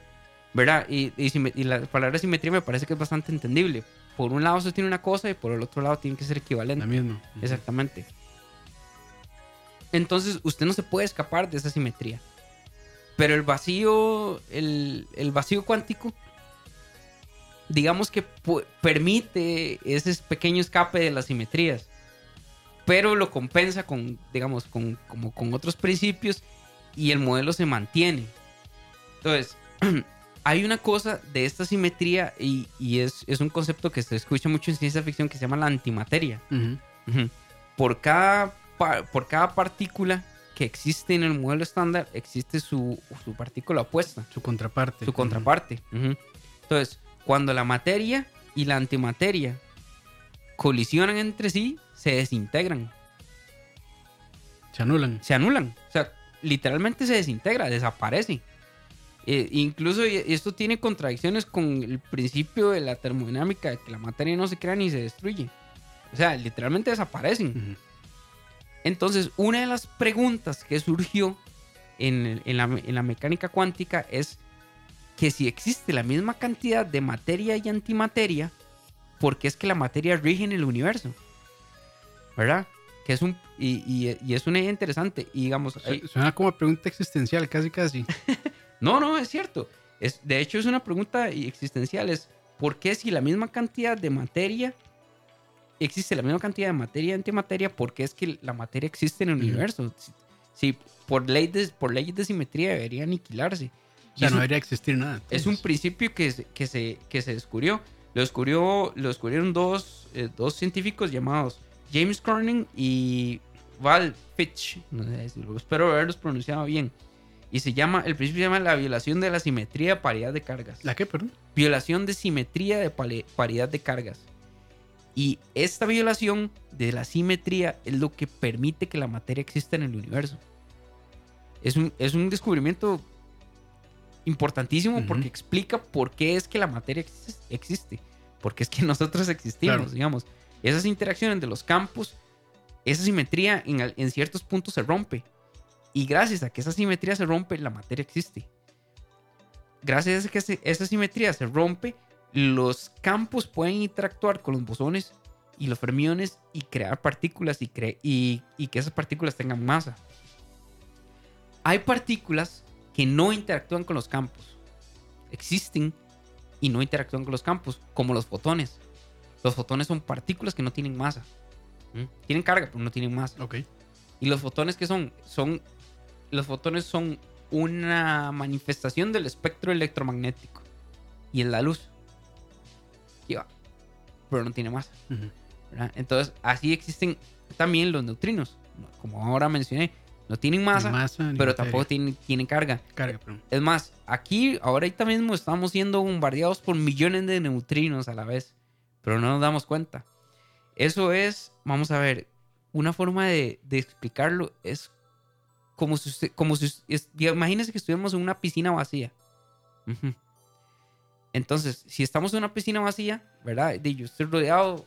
¿verdad? Y, y, y la palabra simetría me parece que es bastante entendible. Por un lado se tiene una cosa y por el otro lado tiene que ser equivalente. La misma. Exactamente. Entonces, usted no se puede escapar de esa simetría. Pero el vacío, el, el vacío cuántico, digamos que permite ese pequeño escape de las simetrías. Pero lo compensa con, digamos, con, como con otros principios y el modelo se mantiene. Entonces, hay una cosa de esta simetría y, y es, es un concepto que se escucha mucho en ciencia ficción que se llama la antimateria. Por cada, por cada partícula que existe en el modelo estándar, existe su, su partícula opuesta, Su contraparte. su contraparte. Entonces, cuando la materia y la antimateria colisionan entre sí, se desintegran. Se anulan. se anulan. O sea, literalmente se desintegra, desaparece. Eh, incluso esto tiene contradicciones con el principio de la termodinámica, de que la materia no se crea ni se destruye. O sea, literalmente desaparecen. Ujú. Entonces, una de las preguntas que surgió en, la, en la mecánica cuántica es que si existe la misma cantidad de materia y antimateria, ¿por qué es que la materia rige en el universo? ¿Verdad? Que es un, y, y- y es una idea interesante. Y digamos, hay- Suena como pregunta existencial, casi, casi. no, no, es cierto. Es, de hecho, es una pregunta existencial. Es ¿por qué si la misma cantidad de materia existe la misma cantidad de materia y antimateria? ¿Por qué es que la materia existe en el universo? Si, si por, ley de, por leyes de simetría debería aniquilarse. O sea, no debería existir nada. es un entonces. principio que se, que se, que se descubrió. Lo, descubrió, lo descubrieron dos, eh, dos científicos llamados James Corning y Val Fitch. No sé si lo- espero haberlos pronunciado bien. Y se llama, el principio se llama la violación de la simetría de paridad de cargas. ¿La qué, perdón? Violación de simetría de paridad de cargas. Y esta violación de la simetría es lo que permite que la materia exista en el universo. Es un, es un descubrimiento importantísimo porque explica por qué es que la materia exis- existe. Porque es que nosotros existimos, Claro. digamos. Esas interacciones de los campos, esa simetría en, ciertos puntos se rompe. Y gracias a que esa simetría se rompe, la materia existe. Gracias a que esa simetría se rompe, los campos pueden interactuar con los bosones y los fermiones y crear partículas y, cre- y, y que esas partículas tengan masa. Hay partículas que no interactúan con los campos. Existen y no interactúan con los campos, como los fotones. Los fotones son partículas que no tienen masa. ¿Mm? Tienen carga, pero no tienen masa. Ok. ¿Y los fotones qué son? Son los fotones son una manifestación del espectro electromagnético y es la luz. Pero no tiene masa. Entonces, así existen también los neutrinos. Como ahora mencioné, no tienen masa, Ni masa, ni pero materia. tampoco tienen, tienen carga. Es más, aquí, ahorita mismo estamos siendo bombardeados por millones de neutrinos a la vez, pero no nos damos cuenta. Eso es, vamos a ver, una forma de, de explicarlo es como si usted, como si, es, imagínense que estuviéramos en una piscina vacía. Entonces, si estamos en una piscina vacía, ¿verdad? Y yo estoy rodeado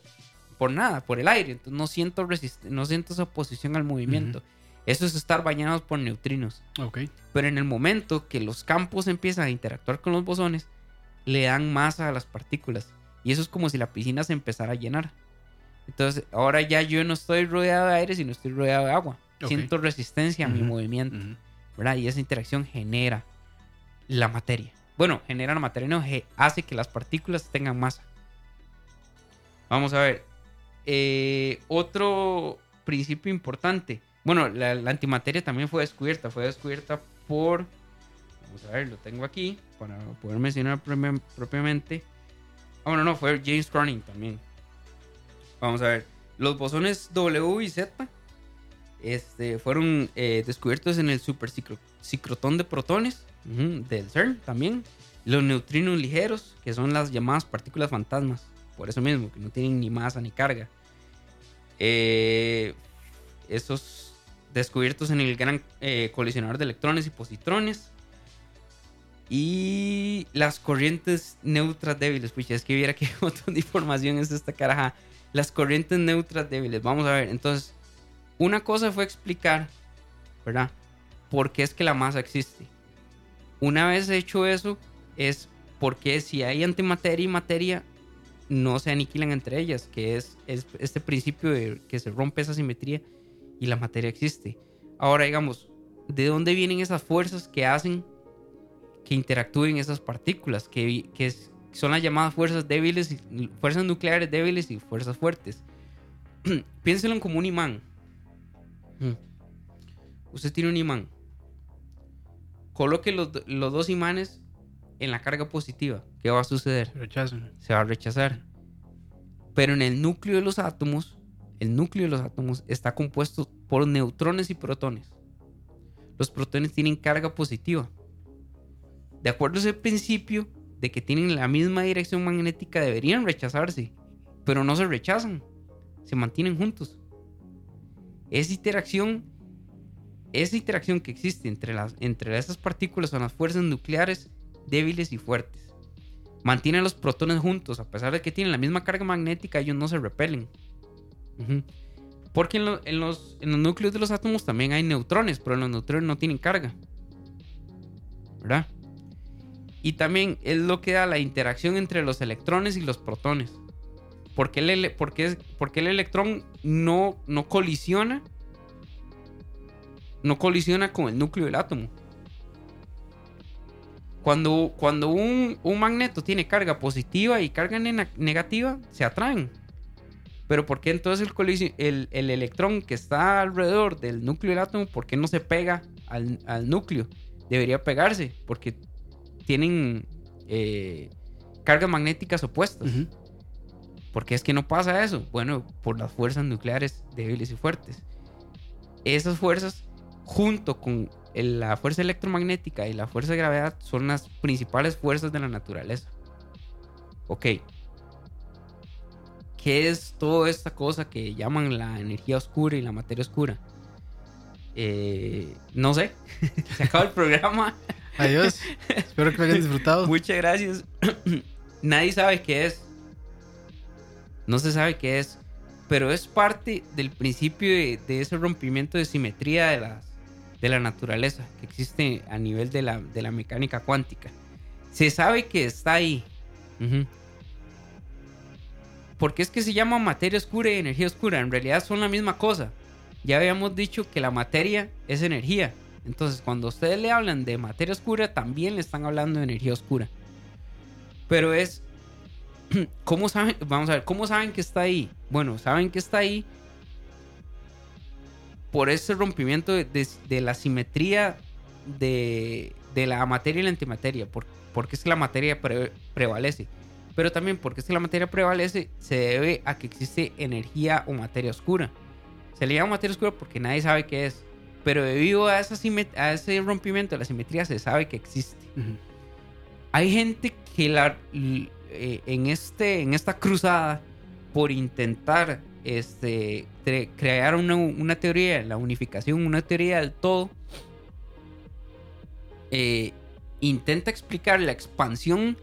por nada, por el aire, entonces no siento, no siento esa oposición al movimiento. Eso es estar bañados por neutrinos. Ok. Pero en el momento que los campos empiezan a interactuar con los bosones, le dan masa a las partículas. Y eso es como si la piscina se empezara a llenar. Entonces, ahora ya yo no estoy rodeado de aire, sino estoy rodeado de agua. Ok. Siento resistencia a mi Ujú. movimiento, Ujú. ¿verdad? Y esa interacción genera la materia. Bueno, genera la materia, no, ge- hace que las partículas tengan masa. Vamos a ver. Eh, otro principio importante. Bueno, la, antimateria también fue descubierta. Fue descubierta por. Vamos a ver, lo tengo aquí para poder mencionar propi- propiamente. Ah, bueno, no, fue James Cronin también. Vamos a ver. Los bosones W y Z este, fueron eh, descubiertos en el superciclotón de protones del CERN también. Los neutrinos ligeros, que son las llamadas partículas fantasmas. Por eso mismo, que no tienen ni masa ni carga. Eh, esos descubiertos en el gran eh, colisionador de electrones y positrones. Y las corrientes neutras débiles. Pucha, es que viera qué montón de información es esta caraja. Las corrientes neutras débiles. Vamos a ver. Entonces, una cosa fue explicar, ¿verdad? ¿Por qué es que la masa existe? Una vez hecho eso, es porque si hay antimateria y materia, no se aniquilan entre ellas, que es, es este principio de que se rompe esa simetría y la materia existe. Ahora, digamos, ¿de dónde vienen esas fuerzas que hacen que interactúen esas partículas? Que, que son las llamadas fuerzas débiles, fuerzas nucleares débiles y fuerzas fuertes. Piénselo como un imán. Mm. Usted tiene un imán. Coloque los, los dos imanes en la carga positiva, ¿qué va a suceder? Rechazan. Se va a rechazar. Pero en el núcleo de los átomos, el núcleo de los átomos está compuesto por neutrones y protones. Los protones tienen carga positiva. De acuerdo a ese principio de que tienen la misma dirección magnética, deberían rechazarse, pero no se rechazan, se mantienen juntos. Esa interacción, esa interacción que existe entre, las, entre esas partículas son las fuerzas nucleares débiles y fuertes. Mantienen los protones juntos, a pesar de que tienen la misma carga magnética, ellos no se repelen. Porque en, lo- en los, en los núcleos de los átomos también hay neutrones, pero los neutrones no tienen carga. ¿Verdad? Y también es lo que da la interacción entre los electrones y los protones. Porque el, porque es- el electrón no, no colisiona. No colisiona con el núcleo del átomo. Cuando, cuando un, un magneto tiene carga positiva y carga negativa, se atraen. Pero ¿por qué entonces el, el, el electrón que está alrededor del núcleo del átomo, por qué no se pega al, al núcleo? Debería pegarse, porque tienen eh, cargas magnéticas opuestas. Ujú. ¿Por qué es que no pasa eso? Bueno, por las fuerzas nucleares débiles y fuertes. Esas fuerzas, junto con la fuerza electromagnética y la fuerza de gravedad, son las principales fuerzas de la naturaleza. Ok. ¿Qué es toda esta cosa que llaman la energía oscura y la materia oscura? Eh, no sé. Se acaba el programa. Adiós. Espero que lo hayan disfrutado. Muchas gracias. Nadie sabe qué es. No se sabe qué es. Pero es parte del principio de, de ese rompimiento de simetría de, las, de la naturaleza que existe a nivel de la, de la mecánica cuántica. Se sabe que está ahí. Ujú. ¿Por qué es que se llama materia oscura y energía oscura? En realidad son la misma cosa. Ya habíamos dicho que la materia es energía. Entonces, cuando ustedes le hablan de materia oscura, también le están hablando de energía oscura. Pero es. ¿Cómo saben? Vamos a ver, ¿cómo saben que está ahí? Bueno, saben que está ahí por ese rompimiento de, de- de la simetría de, de la materia y la antimateria. Por- porque es que la materia pre- prevalece. Pero también porque es que la materia prevalece se debe a que existe energía o materia oscura. Se le llama materia oscura porque nadie sabe qué es. Pero debido a, esa simet- a ese rompimiento de la simetría se sabe que existe. Ujú. Hay gente que la, eh, en, este, en esta cruzada por intentar este, tre- crear una, una teoría, la unificación, una teoría del todo, eh, intenta explicar la expansión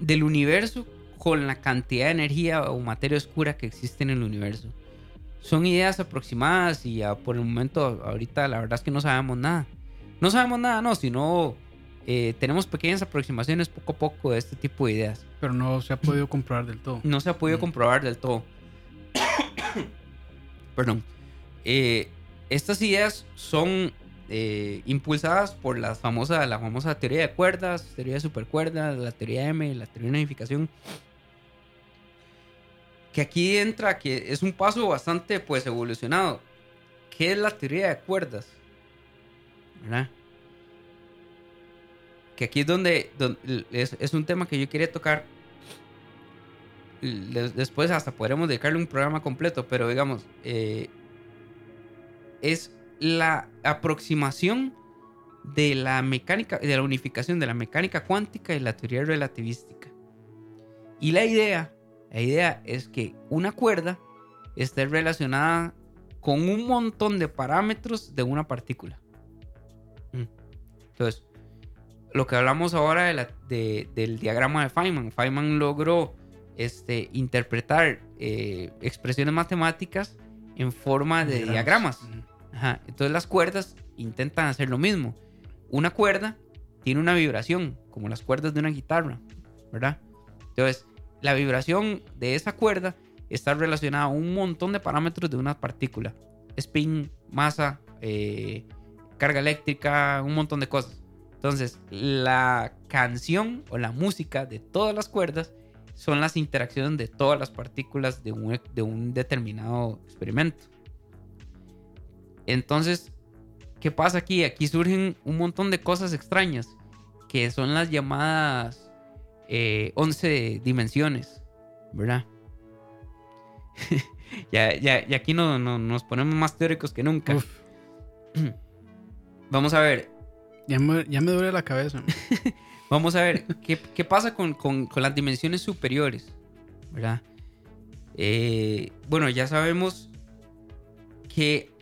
del universo con la cantidad de energía o materia oscura que existe en el universo. Son ideas aproximadas y por el momento, ahorita la verdad es que no sabemos nada. No sabemos nada, no, sino eh, tenemos pequeñas aproximaciones poco a poco de este tipo de ideas. Pero no se ha podido comprobar del todo. No se ha podido Mm. comprobar del todo. Perdón. Eh, estas ideas son eh, impulsadas por la famosa, la famosa teoría de cuerdas, teoría de supercuerdas, la teoría M, la teoría de unificación. Que aquí entra, que es un paso bastante pues evolucionado. ¿Qué es la teoría de cuerdas? ¿Verdad? Que aquí es donde, es, un tema que yo quería tocar después hasta podremos dedicarle un programa completo, pero digamos, eh, es la aproximación de la mecánica, de la unificación de la mecánica cuántica y la teoría relativística. Y la idea, la idea es que una cuerda esté relacionada con un montón de parámetros de una partícula. Mm. Entonces, lo que hablamos ahora de la- de- del diagrama de Feynman, Feynman logró este, interpretar eh, expresiones matemáticas en forma de diagramas. Ajá, Entonces las cuerdas intentan hacer lo mismo. Una cuerda tiene una vibración, como las cuerdas de una guitarra, ¿verdad? Entonces, la vibración de esa cuerda está relacionada a un montón de parámetros de una partícula. Spin, masa, eh, carga eléctrica, un montón de cosas. Entonces, la canción o la música de todas las cuerdas son las interacciones de todas las partículas de un, de un determinado experimento. Entonces, ¿qué pasa aquí? Aquí surgen un montón de cosas extrañas. que son las llamadas eh, 11 dimensiones, ¿verdad? ya, ya, y aquí no, no- nos ponemos más teóricos que nunca. Uf, Vamos a ver, ya me, ya me duele la cabeza. Vamos a ver, ¿qué, pasa con, las dimensiones superiores? ¿Verdad? Eh, bueno, ya sabemos que...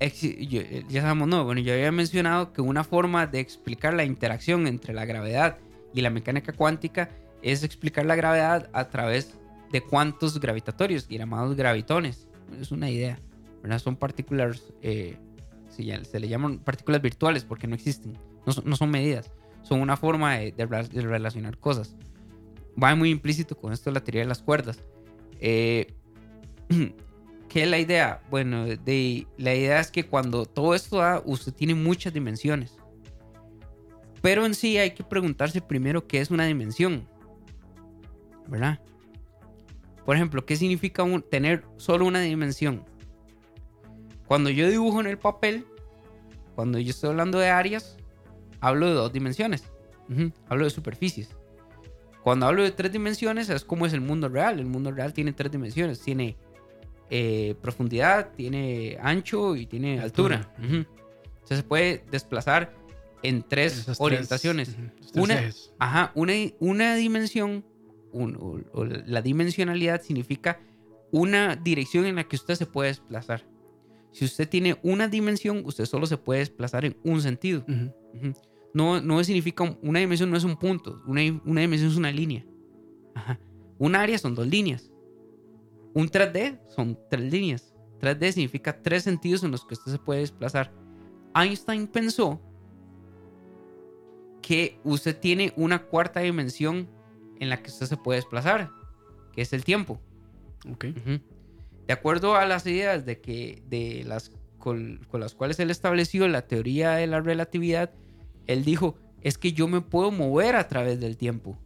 eh, ya sabemos, no, bueno, yo había mencionado que una forma de explicar la interacción entre la gravedad y la mecánica cuántica es explicar la gravedad a través de cuantos gravitatorios, llamados gravitones. Es una idea, ¿verdad? Son partículas, eh, se, le llaman partículas virtuales porque no existen, no son medidas son una forma de, de rela- de relacionar cosas. Va muy implícito con esto la teoría de las cuerdas. Eh, ¿Qué es la idea? Bueno, la idea es que cuando todo esto da, usted tiene muchas dimensiones. Pero en sí hay que preguntarse primero qué es una dimensión. ¿Verdad? Por ejemplo, ¿qué significa tener solo una dimensión? Cuando yo dibujo en el papel, cuando yo estoy hablando de áreas, hablo de dos dimensiones. Ujú, Hablo de superficies. Cuando hablo de tres dimensiones es como es el mundo real. El mundo real tiene tres dimensiones. Tiene eh, profundidad, tiene ancho y tiene altura. Altura. Ujú. Entonces se puede desplazar en tres Esas orientaciones. tres Una-. Ajá, una, una dimensión, un- o, o la dimensionalidad significa una dirección en la que usted se puede desplazar. Si usted tiene una dimensión, usted solo se puede desplazar en un sentido. Ujú. Ujú. No, no significa, un- una dimensión no es un punto, una, una dimensión es una línea. Ajá. Un área son dos líneas. Un 3D son tres líneas. 3D significa tres sentidos en los que usted se puede desplazar. Einstein pensó que usted tiene una cuarta dimensión en la que usted se puede desplazar, que es el tiempo. Ok. De acuerdo a las ideas de que de las con, con las cuales él estableció la teoría de la relatividad, él dijo, es que yo me puedo mover a través del tiempo.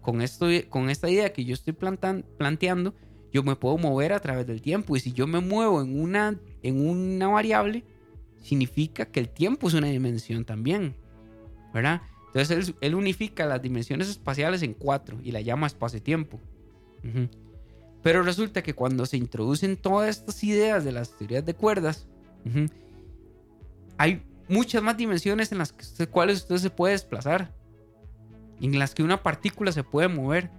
Con, esto, con esta idea que yo estoy planteando, yo me puedo mover a través del tiempo. Y si yo me muevo en una, en una variable, significa que el tiempo es una dimensión también. ¿Verdad? Entonces él, unifica las dimensiones espaciales en cuatro y la llama espacio-tiempo. Pero resulta que cuando se introducen todas estas ideas de las teorías de cuerdas, hay muchas más dimensiones en las cuales usted se puede desplazar, en las que una partícula se puede mover.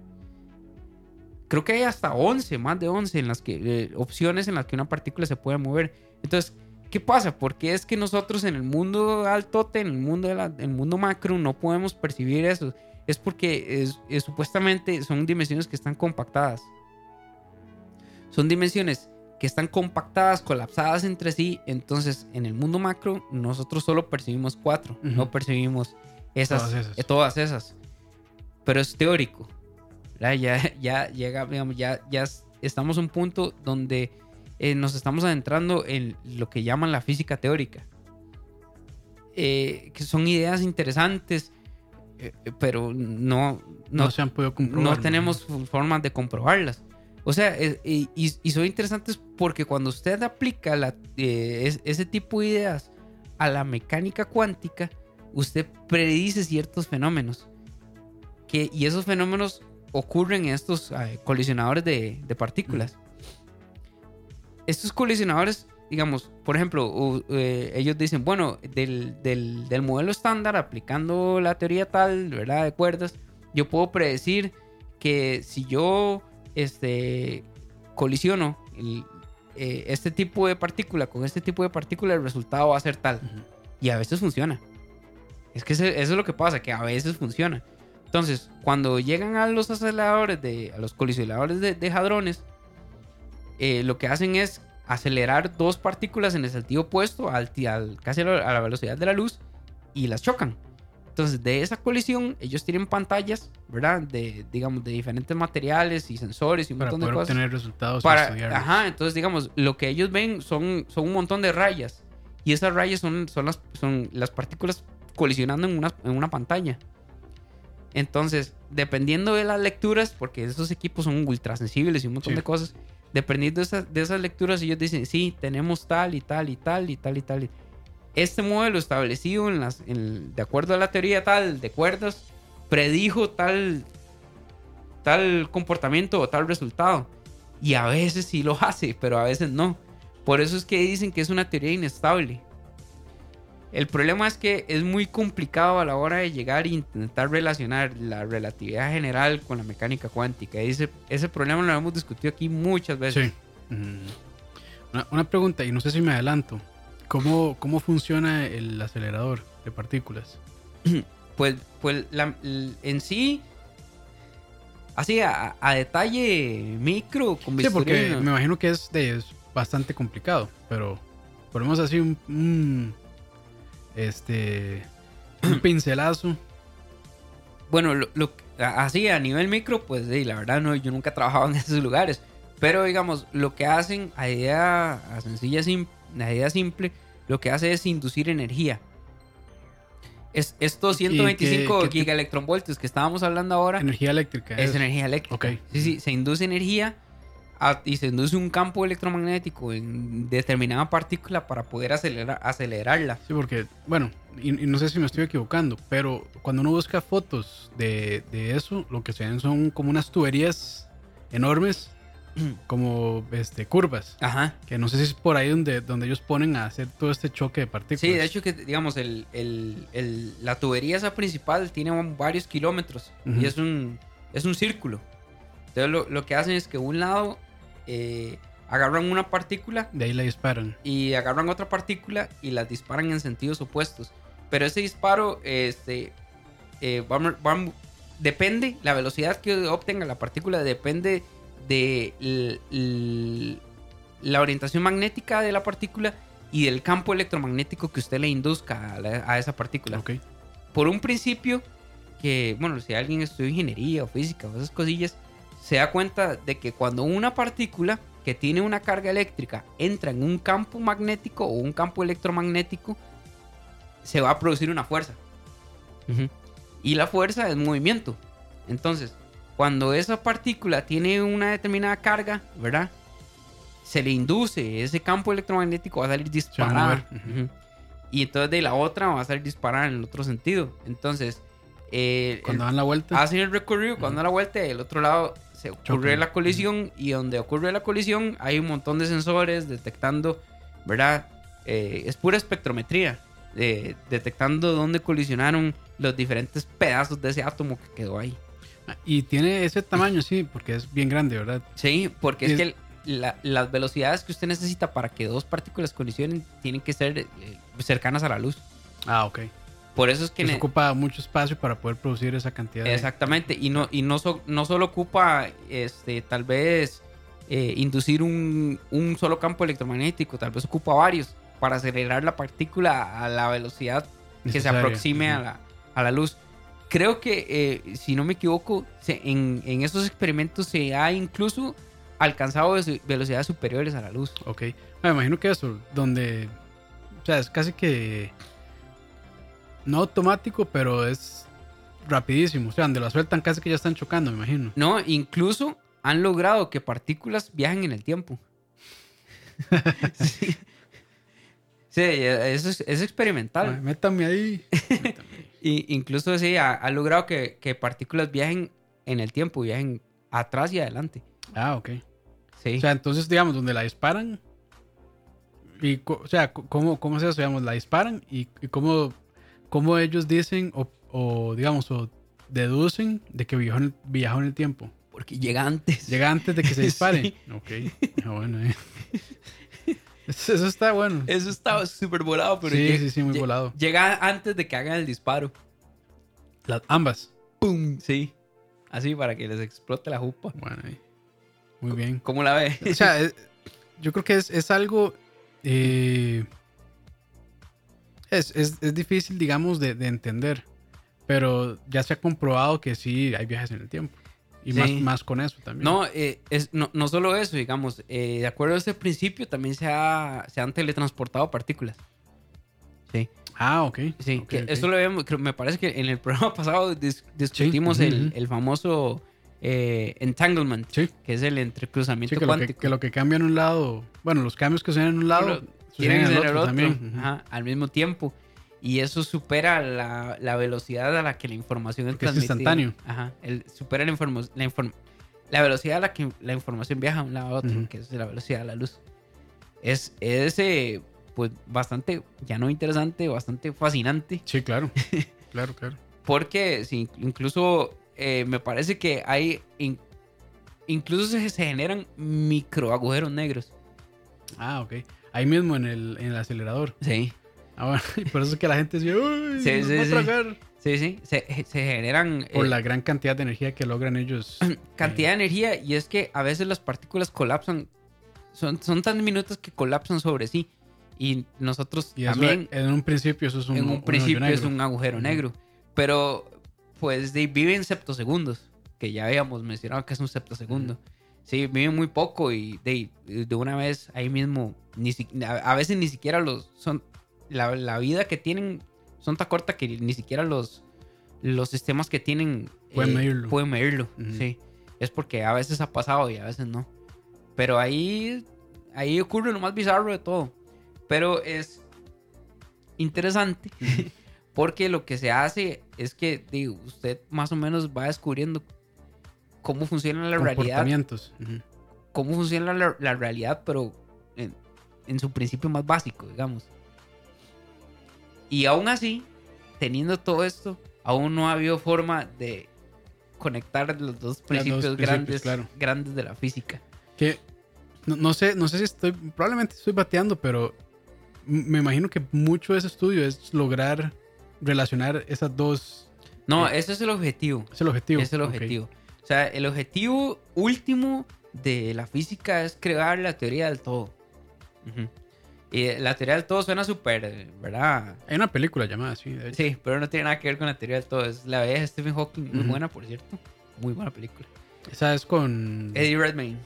Creo que hay hasta 11, más de 11 en las que, eh, opciones en las que una partícula se puede mover. Entonces, ¿qué pasa? Porque es que nosotros en el mundo altote, en el mundo, de en el mundo macro, no podemos percibir eso. Es porque es- es- supuestamente son dimensiones que están compactadas. Son dimensiones que están compactadas, colapsadas entre sí. Entonces, en el mundo macro, nosotros solo percibimos cuatro, Ujú. no percibimos esas, Todas esas. eh, todas esas. Pero es teórico. ¿verdad? Ya, ya, llega, digamos, ya, ya es- estamos a un punto donde eh, nos estamos adentrando en lo que llaman la física teórica. Eh, que son ideas interesantes, eh, pero no, No, no, se han podido no comprobar. tenemos formas de comprobarlas. O sea, y, y- son interesantes porque cuando usted aplica la- eh, es- ese tipo de ideas a la mecánica cuántica, usted predice ciertos fenómenos. Que, y esos fenómenos ocurren en estos eh, colisionadores de, de partículas. Estos colisionadores, digamos, por ejemplo, u- eh, ellos dicen, bueno, del, del- del modelo estándar, aplicando la teoría tal, ¿verdad? De cuerdas, yo puedo predecir que si yo este, colisiono el- eh, este tipo de partícula con este tipo de partícula, el resultado va a ser tal. Y a veces funciona. Es que eso es lo que pasa, que a veces funciona. Entonces, cuando llegan a los aceleradores, de, a los colisionadores de, de hadrones, eh, lo que hacen es acelerar dos partículas en el sentido opuesto, al, al- casi a la, a la velocidad de la luz, y las chocan. Entonces, de esa colisión, ellos tienen pantallas, ¿verdad? De, digamos, de diferentes materiales y sensores y un Para montón de poder cosas obtener resultados para, estudiarlos. ajá, entonces digamos, lo que ellos ven son, son un montón de rayas. Y esas rayas son, son, las, son las partículas colisionando en una, en una pantalla. Entonces, dependiendo de las lecturas, porque esos equipos son ultra sensibles y un montón Sí. de cosas, dependiendo de esas, de esas lecturas, ellos dicen, sí, tenemos tal y tal y tal y tal y tal. y- este modelo establecido de acuerdo a la teoría tal de cuerdas predijo tal, tal comportamiento o tal resultado. Y a veces sí lo hace, pero a veces no. Por eso es que dicen que es una teoría inestable. El problema es que es muy complicado a la hora de llegar e intentar relacionar la relatividad general con la mecánica cuántica. Ese, ese problema lo hemos discutido aquí muchas veces. Sí. Una pregunta, y no sé si me adelanto. ¿Cómo, cómo funciona el acelerador de partículas? Pues, pues la- en sí, así a, a detalle micro, con Sí, porque me imagino que es, de, es bastante complicado, pero ponemos así un, un, este un pincelazo. Bueno, lo, así a nivel micro, pues sí, la verdad no, yo nunca he trabajado en esos lugares. Pero digamos, lo que hacen a idea a sencilla, sim- a idea simple, lo que hace es inducir energía. Es, estos ¿Y qué- 125 qué tipo- gigaelectronvoltios que estábamos hablando ahora Energía eléctrica. es es- energía eléctrica. Ok. Sí, sí, se induce energía a- y se induce un campo electromagnético en determinada partícula para poder acelerar, acelerarla. Sí, porque, bueno, y, y no sé si me estoy equivocando, pero cuando uno busca fotos de, de eso, lo que se ven son como unas tuberías enormes, como este, curvas. Ajá. Que no sé si es por ahí donde, donde ellos ponen a hacer todo este choque de partículas. Sí, de hecho que digamos el, el- el- la tubería esa principal tiene varios kilómetros y es un es un círculo. Entonces lo, lo que hacen es que un lado eh, agarran una partícula De ahí la disparan. y agarran otra partícula y las disparan en sentidos opuestos. Pero ese disparo, este, eh, vamos- depende, la velocidad que obtenga la partícula depende de la orientación magnética de la partícula y del campo electromagnético que usted le induzca a, la- a esa partícula. Por un principio que, bueno, si alguien estudia ingeniería o física o esas cosillas, se da cuenta de que cuando una partícula que tiene una carga eléctrica entra en un campo magnético o un campo electromagnético, se va a producir una fuerza. Y la fuerza es movimiento. Entonces, cuando esa partícula tiene una determinada carga, ¿verdad? Se le induce ese campo electromagnético, va a salir disparada. Y entonces de la otra va a salir disparada en el otro sentido. Entonces, eh, Cuando dan la vuelta. hacen el recorrido, cuando da la vuelta, del otro lado se ocurre la colisión y donde ocurre la colisión hay un montón de sensores detectando, ¿verdad? Eh, es pura espectrometría, eh, detectando dónde colisionaron los diferentes pedazos de ese átomo que quedó ahí. Y tiene ese tamaño, sí, porque es bien grande, ¿verdad? Sí, porque es es- que la- las velocidades que usted necesita para que dos partículas colisionen tienen que ser eh, cercanas a la luz. Ah, ok. Por eso es que... Ne- ocupa mucho espacio para poder producir esa cantidad. de- Exactamente, y no, y no, so- no solo ocupa este, tal vez eh, inducir un, un solo campo electromagnético, tal vez ocupa varios para acelerar la partícula a la velocidad que se aproxime a la, a la luz. Creo que, eh, si no me equivoco, se- en, en esos experimentos se ha incluso alcanzado veloci- velocidades superiores a la luz. Ok. Me imagino que eso, donde. O sea, es casi que. No automático, pero es rapidísimo. O sea, donde la sueltan casi que ya están chocando, me imagino. No, incluso han logrado que partículas viajen en el tiempo. sí. Sí, eso es, es experimental. Ay, Métame ahí. Métame ahí. Y incluso sí, ha, ha logrado que, que partículas viajen en el tiempo, viajen atrás y adelante. Ah, ok. Sí. O sea, entonces, digamos, donde la disparan. Y, o sea, ¿cómo, cómo es eso? Digamos, la disparan y, y cómo, cómo ellos dicen o, o, digamos, o deducen de que viajó en el, viajó en el tiempo. porque llega antes. Llega antes de que se dispare. Sí. Ok. Ah, bueno, eh. Eso está bueno. Eso estaba súper volado, pero sí, llega, sí, sí, muy volado. llega antes de que hagan el disparo. Las, ambas. ¡Pum! Sí. Así para que les explote la jupa. Bueno, eh. muy bien. ¿Cómo la ve? O sea, es- yo creo que es, es algo. eh, es, es- es difícil, digamos, de, de entender. Pero ya se ha comprobado que sí hay viajes en el tiempo. Y Sí. más, más con eso también. No, eh, es, no, no solo eso, digamos, eh, de acuerdo a este principio también se, ha- se han teletransportado partículas. Sí, Ah, ok. sí, Ok, que ok. eso lo creo- me parece que en el programa pasado dis- discutimos el, el famoso eh, Sí. que es el entrecruzamiento que, lo que, cuántico. que lo que cambia en un lado. Bueno, los cambios que se ven en un lado tienen en el otro otro también. Ajá, al mismo tiempo. Y eso supera la, la velocidad a la que la información es Porque es transmitida. instantáneo. Ajá, el, supera la, informo- la, inform- la velocidad a la que la información viaja de un lado a otro, Ujú. que es la velocidad de la luz. Es, es eh, pues bastante, ya no interesante, bastante fascinante. Sí, claro. claro, claro. Porque sí, incluso eh, me parece que hay. in- incluso se, se generan micro agujeros negros. Ah, ok. Ahí mismo en el, en el acelerador. Sí. Ah, bueno, por eso es que la gente dice, uy, Sí, nos sí, va a tragar". Sí, sí. Se, se generan. Por eh, la gran cantidad de energía que logran ellos. cantidad de energía. Y es que a veces las partículas colapsan. Son, son tan diminutas que colapsan sobre sí. Y nosotros Y también. en un principio eso es un en un un principio es negro. un agujero negro. Pero, pues, de, vive en septosegundos. Que ya habíamos mencionado que es un septosegundo. Sí, vive muy poco y de, de una vez ahí mismo. Ni si- a, a veces ni siquiera los. son la, la vida que tienen son tan corta que ni siquiera los, los sistemas que tienen Pueden medirlo. pueden medirlo. Sí. Es porque a veces ha pasado y a veces no. Pero ahí, ahí ocurre lo más bizarro de todo. Pero es interesante porque lo que se hace es que digo, usted más o menos va descubriendo cómo funciona la realidad, cómo funciona la, la realidad, pero en, en su principio más básico, digamos. Y aún así, teniendo todo esto, aún no ha habido forma de conectar los dos principios, principios, grandes, claro. grandes de la física. Que no, no sé, no sé si estoy, probablemente estoy bateando, pero me imagino que mucho de ese estudio es lograr relacionar esas dos. No, Eh, ese es el objetivo. Es el objetivo. Es el objetivo. O sea, el objetivo último de la física es crear la teoría del todo. Ujú. Y la teoría del todo suena súper, ¿verdad? Hay una película llamada así. Sí, pero no tiene nada que ver con la teoría del todo. Es la vieja de Stephen Hawking, muy buena, por cierto. Muy buena película. Esa es con. Eddie Redmayne,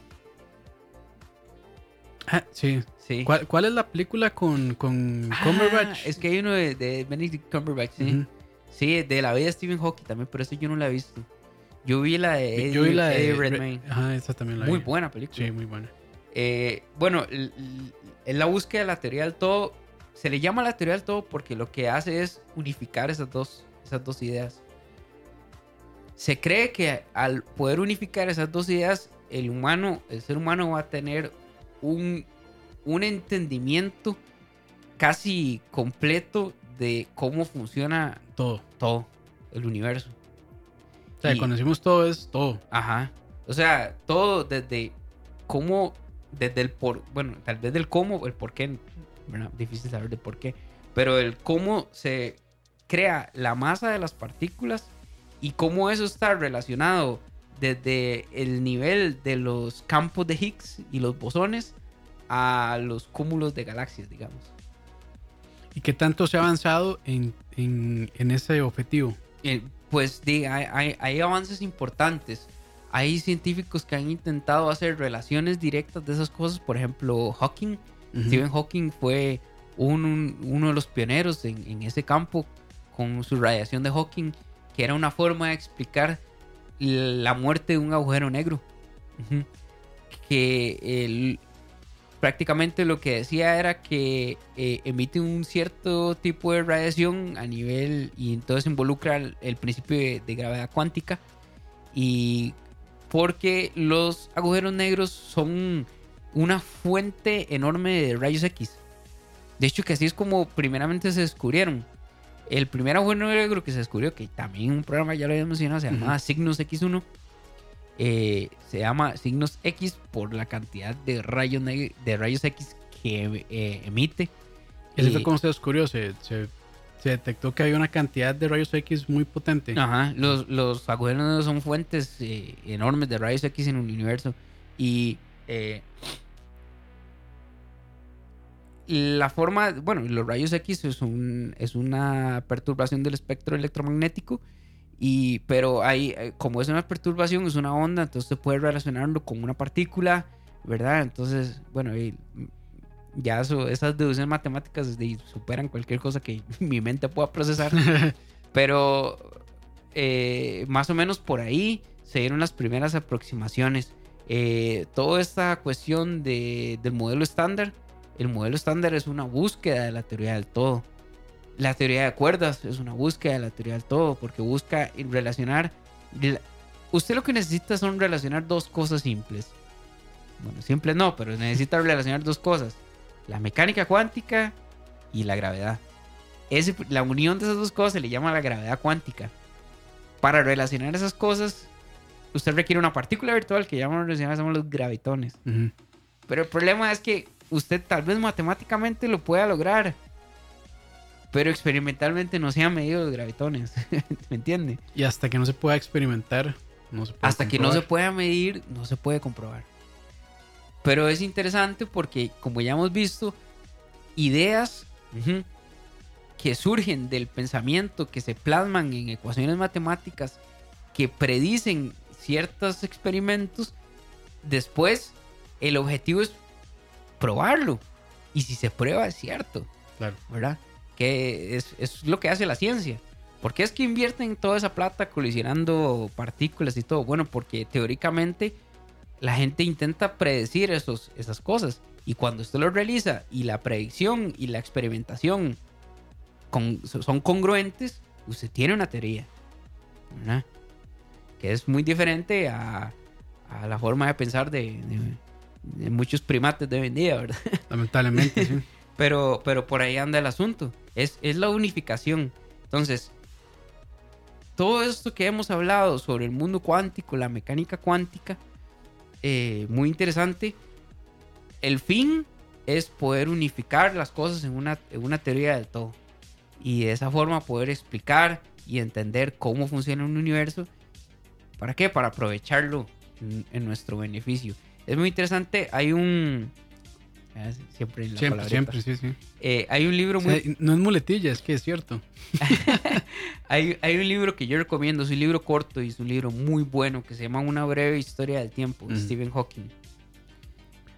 Ah, sí. sí. ¿Cuál, cuál es la película con, con Ah, Cumberbatch? es que hay uno de, de Benedict Cumberbatch, sí. Sí, de la vida de Stephen Hawking también, pero eso yo no la he visto. Yo vi la de Eddie, Yo vi la de Eddie Re- Redmayne. Ajá, esa también la Muy vi. buena película. Sí, muy buena. Eh, bueno, en la búsqueda de la teoría del todo, se le llama la teoría del todo porque lo que hace es unificar esas dos, esas dos ideas. Se cree que al poder unificar esas dos ideas, el humano, el ser humano va a tener un, un entendimiento casi completo de cómo funciona Todo. todo, el universo. O sea, Y- decimos todo es todo. Ajá. O sea, todo desde cómo, desde el por, bueno, tal vez del cómo, el por qué, ¿verdad? difícil saber de por qué, pero el cómo se crea la masa de las partículas y cómo eso está relacionado desde el nivel de los campos de Higgs y los bosones a los cúmulos de galaxias, digamos. ¿Y qué tanto se ha avanzado en, en, en ese objetivo? Eh, pues hay- hay avances importantes. Hay científicos que han intentado hacer relaciones directas de esas cosas. Por ejemplo, Hawking. Ujú. Stephen Hawking fue un- un- uno de los pioneros en, en ese campo con su radiación de Hawking, que era una forma de explicar la muerte de un agujero negro. Ujú. Que el- prácticamente lo que decía era que eh, emite un cierto tipo de radiación a nivel y entonces involucra el, el principio de, de gravedad cuántica y porque los agujeros negros son una fuente enorme de rayos X. De hecho, que así es como primeramente se descubrieron. El primer agujero negro que se descubrió, que también un programa ya lo había mencionado, se llamaba Cygnus X1. eh, se llama Cygnus X por la cantidad de rayos, de rayos X que eh, emite. ¿Y así Y- fue como se descubrió? Se, se, se detectó que había una cantidad de rayos X muy potente. Ajá, los, los agujeros negros son fuentes eh, enormes de rayos X en el universo. Y eh, la forma, bueno, los rayos X es, un, es una perturbación del espectro electromagnético. Y, pero hay, eh, como es una perturbación, es una onda, entonces se puede relacionarlo con una partícula, ¿verdad? Entonces, bueno, y, ya esas deducciones matemáticas superan cualquier cosa que mi mente pueda procesar. Pero eh, más o menos por ahí se dieron las primeras aproximaciones. Eh, toda esta cuestión de- del modelo estándar El modelo estándar es una búsqueda de la teoría del todo. La teoría de cuerdas es una búsqueda de la teoría del todo porque busca relacionar... Usted lo que necesita son relacionar dos cosas simples. Bueno, simples no, pero necesita relacionar dos cosas. La mecánica cuántica y la gravedad. la unión de esas dos cosas se le llama la gravedad cuántica. Para relacionar esas cosas, usted requiere una partícula virtual que llamamos los gravitones. Pero el problema es que usted tal vez matemáticamente lo pueda lograr, pero experimentalmente no se han medido los gravitones. ¿Me entiende? Y hasta que no se pueda experimentar, no se puede Hasta que no se pueda medir, no se puede comprobar. Pero es interesante porque, como ya hemos visto, ideas que surgen del pensamiento, que se plasman en ecuaciones matemáticas, que predicen ciertos experimentos, después el objetivo es probarlo. Y si se prueba, es cierto. Claro. ¿Verdad? Que es, lo que hace la ciencia. ¿Por qué es que invierten toda esa plata colisionando partículas y todo? Bueno, porque teóricamente la gente intenta predecir esos, esas cosas. Y cuando usted lo realiza y la predicción y la experimentación son congruentes, usted tiene una teoría. ¿verdad? Que es muy diferente a, la forma de pensar de, muchos primates de hoy en día, ¿verdad? Lamentablemente, sí. pero, pero por ahí anda el asunto. Es, es la unificación. Entonces, todo esto que hemos hablado sobre el mundo cuántico, la mecánica cuántica, eh, muy interesante. El fin es poder unificar las cosas en una, en una teoría del todo. Y de esa forma poder explicar y entender cómo funciona un universo. ¿Para qué? Para aprovecharlo en nuestro beneficio. Es muy interesante. Hay un. Ah, siempre la Siempre, siempre, sí, sí. Eh, hay un libro muy. no es muletilla, es que es cierto. hay, hay, un libro que yo recomiendo, es un libro corto y es un libro muy bueno que se llama Una breve historia del tiempo, de Stephen Hawking.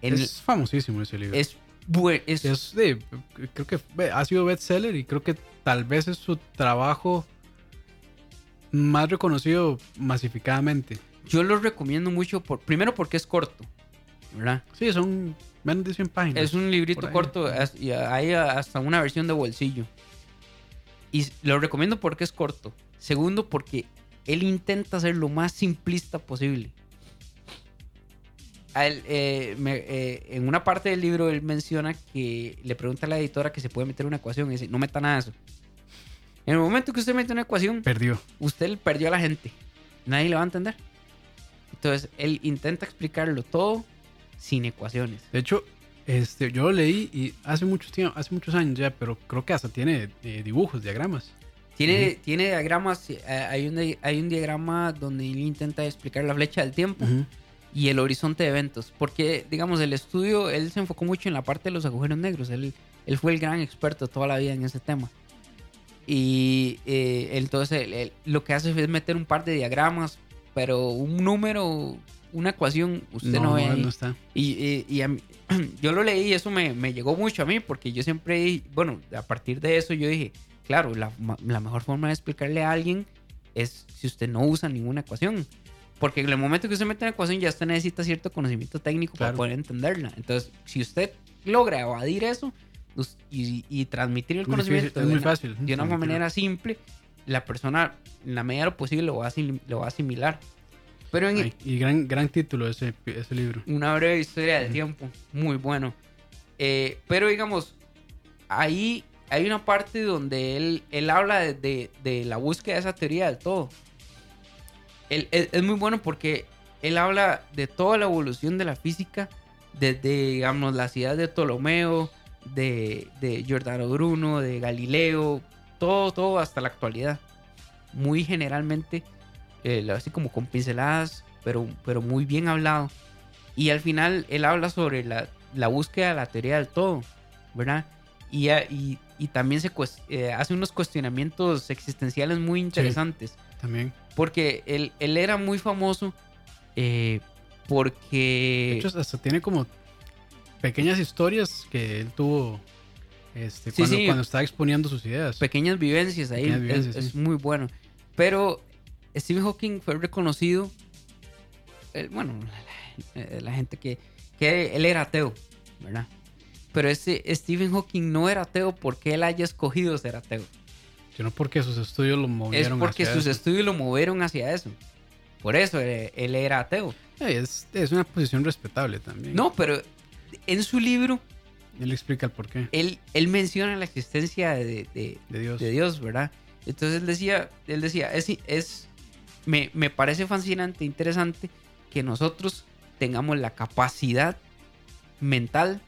es famosísimo ese libro. Es bueno. Es, de, creo que ha sido bestseller y creo que tal vez es su trabajo más reconocido masificadamente. Yo lo recomiendo mucho, por, primero porque es corto. ¿verdad? Sí, son menos de 100 páginas. Es un librito corto, y hay hasta una versión de bolsillo. Y lo recomiendo porque es corto. Segundo, porque él intenta ser lo más simplista posible. Eh, eh, en una parte del libro él menciona que le pregunta a la editora que se puede meter una ecuación y dice, no meta nada de eso. En el momento que usted mete una ecuación, perdió. Usted perdió a la gente. Nadie le va a entender. Entonces él intenta explicarlo todo sin ecuaciones. De hecho, este, yo lo leí y hace muchos, hace muchos años ya, pero creo que hasta tiene eh, dibujos, diagramas. Tiene, tiene diagramas, eh, hay, un, hay un diagrama donde él intenta explicar la flecha del tiempo y el horizonte de eventos. Porque, digamos, el estudio, él se enfocó mucho en la parte de los agujeros negros. Él, él fue el gran experto toda la vida en ese tema. Y eh, entonces lo que hace es meter un par de diagramas, pero un número una ecuación usted no, ve. No está. Y, yo lo leí y eso me, llegó mucho a mí porque yo siempre, bueno, a partir de eso yo dije, claro, la, mejor forma de explicarle a alguien es si usted no usa ninguna ecuación. Porque en el momento que usted mete una ecuación ya usted necesita cierto conocimiento técnico para poder entenderla. Entonces, si usted logra evadir eso y, transmitir el conocimiento es muy fácil, de una manera simple, la persona en la medida de lo posible lo va a, lo va a asimilar. Pero y gran, gran título ese, ese libro. Una breve historia del tiempo. Muy bueno. Eh, pero digamos, ahí hay una parte donde él, él habla de, de, la búsqueda de esa teoría del todo. Él, es, muy bueno porque él habla de toda la evolución de la física, desde, digamos, las ideas de Ptolomeo, de, de Giordano Bruno, de Galileo, todo, todo hasta la actualidad. Muy generalmente eh, así como con pinceladas, pero, pero muy bien hablado. Y al final él habla sobre la, la búsqueda de la teoría del todo, ¿verdad? Y, y, y también se eh, hace unos cuestionamientos existenciales muy interesantes. también. Porque él, él, era muy famoso eh, porque... De hecho, hasta tiene como pequeñas historias que él tuvo este, cuando, cuando, estaba exponiendo sus ideas. Pequeñas vivencias ahí. es, muy bueno. Pero Stephen Hawking fue reconocido, bueno, la, gente que, que, él era ateo, ¿verdad? pero ese Stephen Hawking no era ateo porque él haya escogido ser ateo. Sino porque sus estudios lo Es movieron porque hacia sus eso. estudios lo movieron hacia eso. Por eso eh, él era ateo. Eh, Es, es una posición respetable también. No, pero en su libro, Él explica el porqué él, él menciona la existencia de, de- de Dios. de Dios, ¿verdad? Entonces él decía, él decía, es, es me, me parece fascinante, interesante que nosotros tengamos la capacidad mental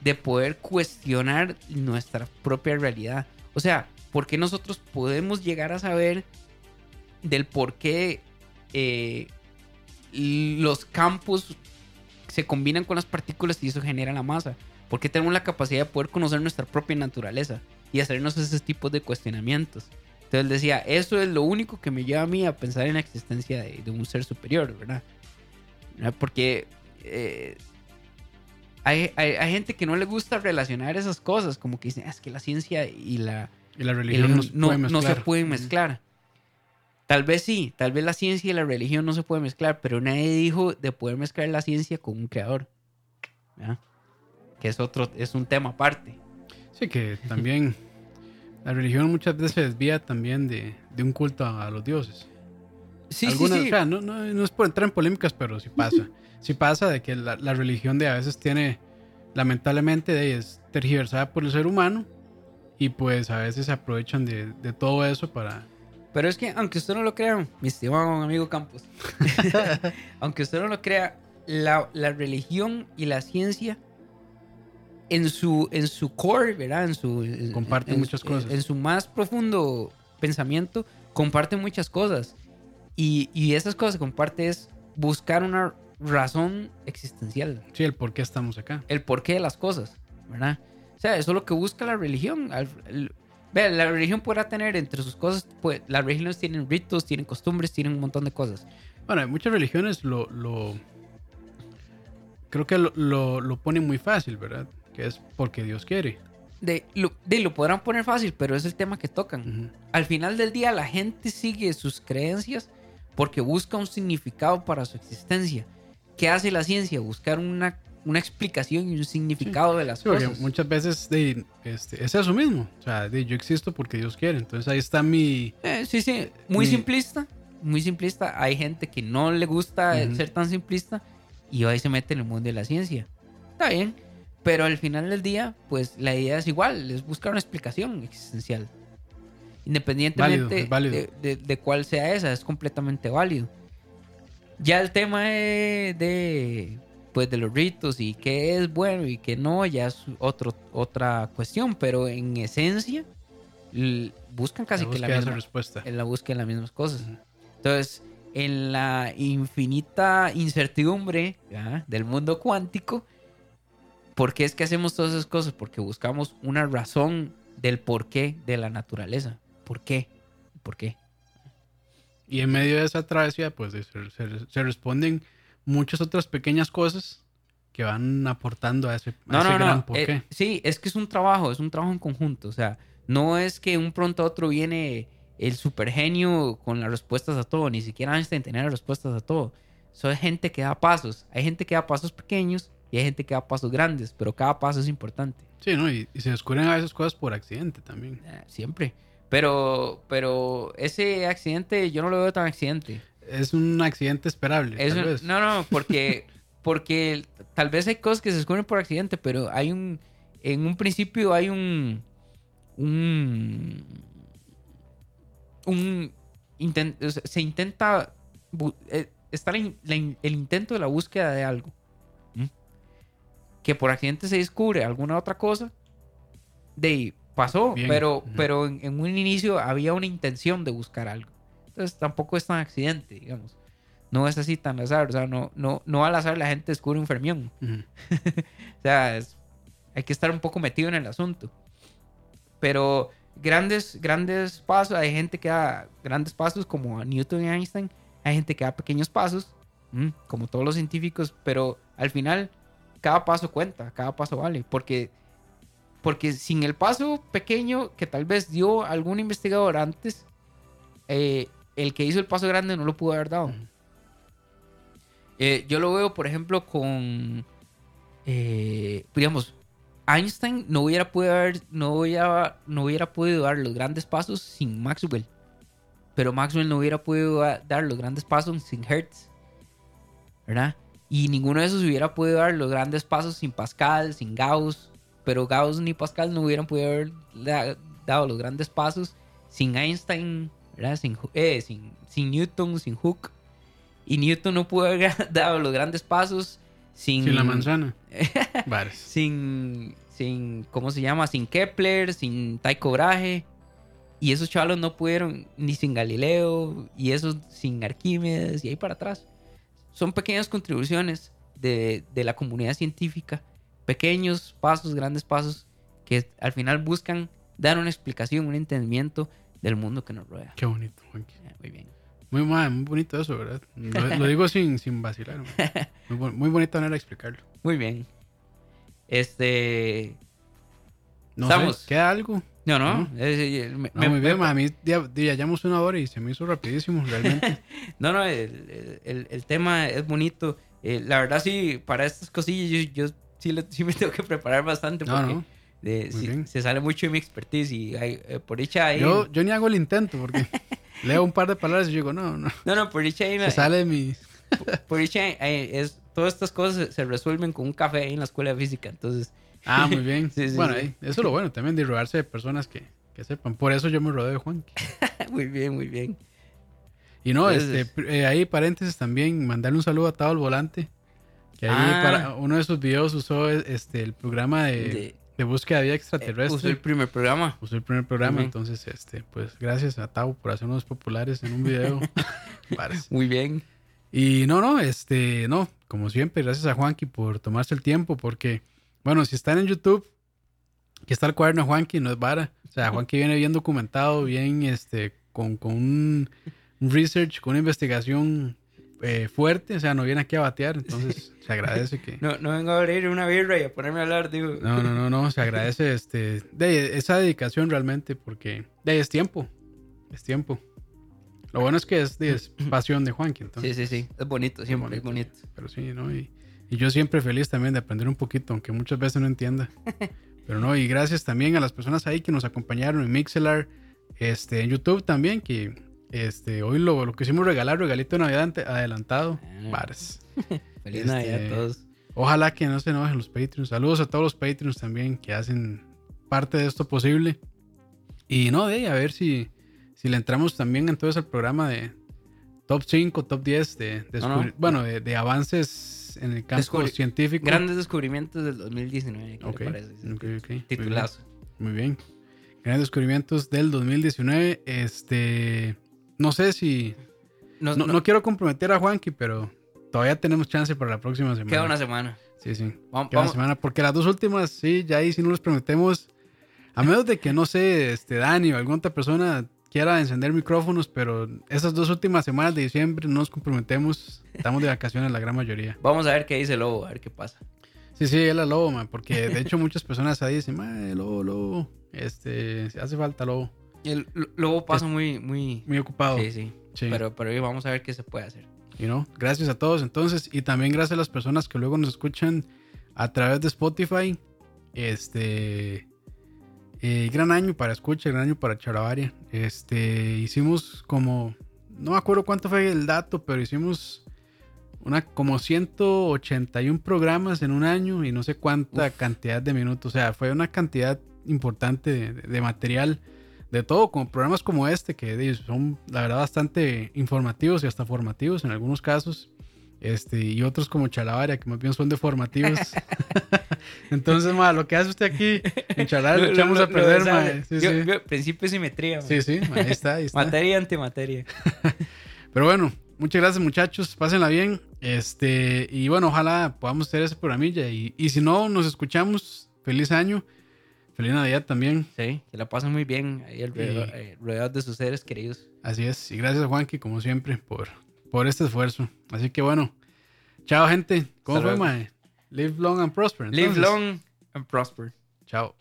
de poder cuestionar nuestra propia realidad. O sea, ¿por qué nosotros podemos llegar a saber del por qué eh, los campos se combinan con las partículas y eso genera la masa? ¿Por qué tenemos la capacidad de poder conocer nuestra propia naturaleza y hacernos esos tipos de cuestionamientos? Entonces él decía, eso es lo único que me lleva a mí a pensar en la existencia de, de un ser superior, ¿verdad? ¿Verdad? Porque eh, hay, hay- hay gente que no le gusta relacionar esas cosas, como que dicen, "Ah, es que la ciencia y la, Y la el- religión no, se pueden mezclar. Tal vez sí, tal vez la ciencia y la religión no se pueden mezclar, pero nadie dijo de poder mezclar la ciencia con un creador. ¿verdad? Que es otro, es un tema aparte. Sí, que también la religión muchas veces se desvía también de, de un culto a, a los dioses. Sí, Algunas- sí, sí. o sea, no, no- no es por entrar en polémicas, pero sí pasa. sí pasa de que la, la religión de a veces tiene, lamentablemente, de, es tergiversada por el ser humano y pues a veces se aprovechan de, de todo eso para... Pero es que, aunque usted no lo crea, mi estimado amigo Campos, aunque usted no lo crea, la, la religión y la ciencia en su, en su core, ¿verdad? En su, en- Comparten en- muchas cosas. En su más profundo pensamiento, comparten muchas cosas. Y, y esas cosas que comparte es buscar una razón existencial, Sí, el por qué estamos acá. el porqué de las cosas, ¿verdad? O sea, eso es lo que busca la religión. El- Vea, la religión podrá tener entre sus cosas, pues, las religiones tienen ritos, tienen costumbres, tienen un montón de cosas. Bueno, muchas religiones lo... lo creo que lo, lo, lo ponen muy fácil, ¿verdad? Que es porque Dios quiere. De lo, de lo podrán poner fácil, pero es el tema que tocan. Ujú. Al final del día, la gente sigue sus creencias porque busca un significado para su existencia. ¿Qué hace la ciencia? Buscar una, una explicación y un significado de las Sí, cosas. muchas veces de, este, es eso mismo. O sea, de, yo existo porque Dios quiere. Entonces ahí está mi... Eh, sí, sí, muy Mi- simplista. Muy simplista. Hay gente que no le gusta Ujú. ser tan simplista y ahí se mete en el mundo de la ciencia. Está bien, pero al final del día, pues la idea es igual, es buscar una explicación existencial. Independientemente Válido, válido. De, de- de cuál sea esa, es completamente válido. Ya el tema de, de, pues de los ritos y qué es bueno y qué no, ya es otro, otra cuestión, pero en esencia buscan casi la que la misma, respuesta. en la búsqueda de las mismas cosas. Entonces, en la infinita incertidumbre ¿ya? del mundo cuántico, ¿por qué es que hacemos todas esas cosas? Porque buscamos una razón del porqué de la naturaleza. ¿Por qué? ¿Por qué? Y en medio de esa travesía, pues se, se- se responden muchas otras pequeñas cosas que van aportando a ese, a No, ese no, gran no. porqué. eh, sí, es que es un trabajo, es un trabajo en conjunto. O sea, no es que un pronto a otro viene el supergenio con las respuestas a todo. Ni siquiera Einstein tenía las respuestas a todo. Es gente que da pasos. Hay gente que da pasos pequeños y hay gente que da pasos grandes, pero cada paso es importante. Sí, ¿no? Y, y se descubren a veces cosas por accidente también. Eh, siempre. Pero, pero ese accidente yo no lo veo tan accidente. Es un accidente esperable. Es tal un- vez. no, no, porque, porque tal vez hay cosas que se descubren por accidente, pero hay un. En un principio hay un. Un. Un. se intenta. eh, está el intento de la búsqueda de algo. Que por accidente se descubre alguna otra cosa. De ahí, pasó, Bien. pero, pero en, en un inicio había una intención de buscar algo. Entonces tampoco es tan accidente, digamos. No es así tan azar. O sea, no, no, no al azar la gente descubre un fermión. O sea, es- hay que estar un poco metido en el asunto. Pero grandes, grandes pasos, hay gente que da grandes pasos como Newton y Einstein, hay gente que da pequeños pasos, mm, como todos los científicos, pero al final cada paso cuenta, cada paso vale, porque, porque sin el paso pequeño que tal vez dio algún investigador antes, eh, el que hizo el paso grande no lo pudo haber dado. Eh, yo lo veo, por ejemplo, con, eh, digamos, Einstein no hubiera podido dar, no hubiera, no hubiera podido dar los grandes pasos sin Maxwell. Pero Maxwell no hubiera podido da- dar los grandes pasos sin Hertz. ¿Verdad? Y ninguno de esos hubiera podido dar los grandes pasos sin Pascal, sin Gauss. Pero Gauss ni Pascal no hubieran podido haber da- dado los grandes pasos sin Einstein, ¿verdad? Sin, eh, sin, sin Newton, sin Hooke. Y Newton no pudo haber dado los grandes pasos sin, Sin la manzana. Sin, sin, ¿cómo se llama? Sin Kepler, sin Tycho Brahe. Y esos chavalos no pudieron ni sin Galileo, y esos sin Arquímedes, y ahí para atrás. Son pequeñas contribuciones de, de la comunidad científica, pequeños pasos, grandes pasos, que al final buscan dar una explicación, un entendimiento del mundo que nos rodea. Qué bonito, Juanqui. Eh, Muy bien. Muy, muy bonito eso, ¿verdad? Lo, lo digo sin, sin vacilar. Muy, muy bonita manera de explicarlo. Muy bien. Este. No Estamos. sé, ¿queda algo? No, no. No. me- No, me- muy bien, me- a mí llevamos una hora y se me hizo rapidísimo, realmente. No, no, el, el- el tema es bonito. Eh, la verdad, sí, para estas cosillas yo, yo sí, le- sí me tengo que preparar bastante No, porque no. de- sí, bien. se sale mucho de mi expertise y hay- eh, por dicha ahí... Yo, yo ni hago el intento porque leo un par de palabras y digo, no, no. No, no, por dicha ahí... Se sale de mi... Por dicha ahí es, todas estas cosas se, se resuelven con un café ahí en la escuela de física. Entonces, Ah, muy bien. Sí, sí, bueno, sí. ahí, eso es lo bueno también de rodearse de personas que, que sepan. Por eso yo me rodeo de Juan. muy bien, muy bien. Y no, este, eh, ahí paréntesis también, mandarle un saludo a Tao el Volante. Que ahí Ah. para uno de sus videos usó este, el programa de, De- de búsqueda de vida Eh, extraterrestre. Usó el primer programa. Usó el primer programa, Ujú. entonces, este, pues gracias a Tao por hacernos populares en un video. Muy bien. y no, no, este, no, como siempre, gracias a Juanqui por tomarse el tiempo, porque, bueno, si están en YouTube, aquí está el cuaderno de Juanqui, no es vara. O sea, Juanqui viene bien documentado, bien, este, con, con un research, con una investigación eh, fuerte, o sea, no viene aquí a batear, entonces se agradece que... No, no vengo a abrir una birra y a ponerme a hablar, digo. No, no, no, no, se agradece este, de esa dedicación realmente porque de ahí es tiempo, es tiempo. Lo bueno es que es, de- es pasión de Juanqui, entonces. Sí, sí, sí. Es bonito, siempre es bonito. Pero sí, ¿no? Y, y yo siempre feliz también de aprender un poquito, aunque muchas veces no entienda. Pero no, y gracias también a las personas ahí que nos acompañaron en Mixelar, este, en YouTube también, que este, hoy lo, lo que hicimos regalar, regalito de Navidad adelantado. Ah. Varas. Feliz Este, Navidad a todos. Ojalá que no se enojen los Patreons. Saludos a todos los Patreons también que hacen parte de esto posible. Y no, de ahí, a ver si, si le entramos también entonces al programa de top 5, top 10 de, de No, no. bueno, de, de avances en el campo Descubri- científico. Grandes descubrimientos del 2019. ¿qué le Ok, parece? Sí, ok, ok. Muy bien. Titulazo. Muy bien. Grandes descubrimientos del 2019. Este, no sé si no, no- no quiero comprometer a Juanqui, pero todavía tenemos chance para la próxima semana. Queda una semana. Sí, sí. Vamos, Queda una semana, porque las dos últimas, sí, ya ahí sí no les prometemos. A menos de que, no sé, este Dani o alguna otra persona quiera encender micrófonos, pero esas dos últimas semanas de diciembre no nos comprometemos. Estamos de vacaciones la gran mayoría. Vamos a ver qué dice Lobo, a ver qué pasa. Sí, sí, es la lobo, man, porque de hecho muchas personas ahí dicen, "Mae, lobo, lobo, este, hace falta lobo. El Lo- Lobo pasa muy, muy... Muy ocupado. Sí, sí. Sí. Pero, pero hoy vamos a ver qué se puede hacer. You know, Gracias a todos entonces y también gracias a las personas que luego nos escuchan a través de Spotify. Este eh, gran año para escucha, gran año para Charavaria. Este hicimos como no me acuerdo cuánto fue el dato, pero hicimos una como 181 programas en un año y no sé cuánta cantidad de minutos, o sea, fue una cantidad importante de, de material de todo, como programas como este, que son la verdad bastante informativos y hasta formativos en algunos casos. Este, y otros como Chalabaria, que más bien son deformativos. Entonces, ma, lo que hace usted aquí en Chalabaria lo echamos a perder, ma. Sí, Yo- sí. yo- principio de simetría. sí, sí, ma, ahí está, ahí está. Materia. Pero bueno, muchas gracias muchachos, pásenla bien. Este, y bueno, ojalá podamos hacer ese programilla. Y, y si no, nos escuchamos. Feliz año. Feliz Navidad también. Sí, que la pasen muy bien ahí alrededor, eh, rodeados de sus seres queridos. Así es. Y gracias Juanqui, como siempre, por, por este esfuerzo. Así que bueno. Chao, gente. ¿Cómo Hasta fue, luego. mae? Live long and prosper. Live long and prosper. Chao.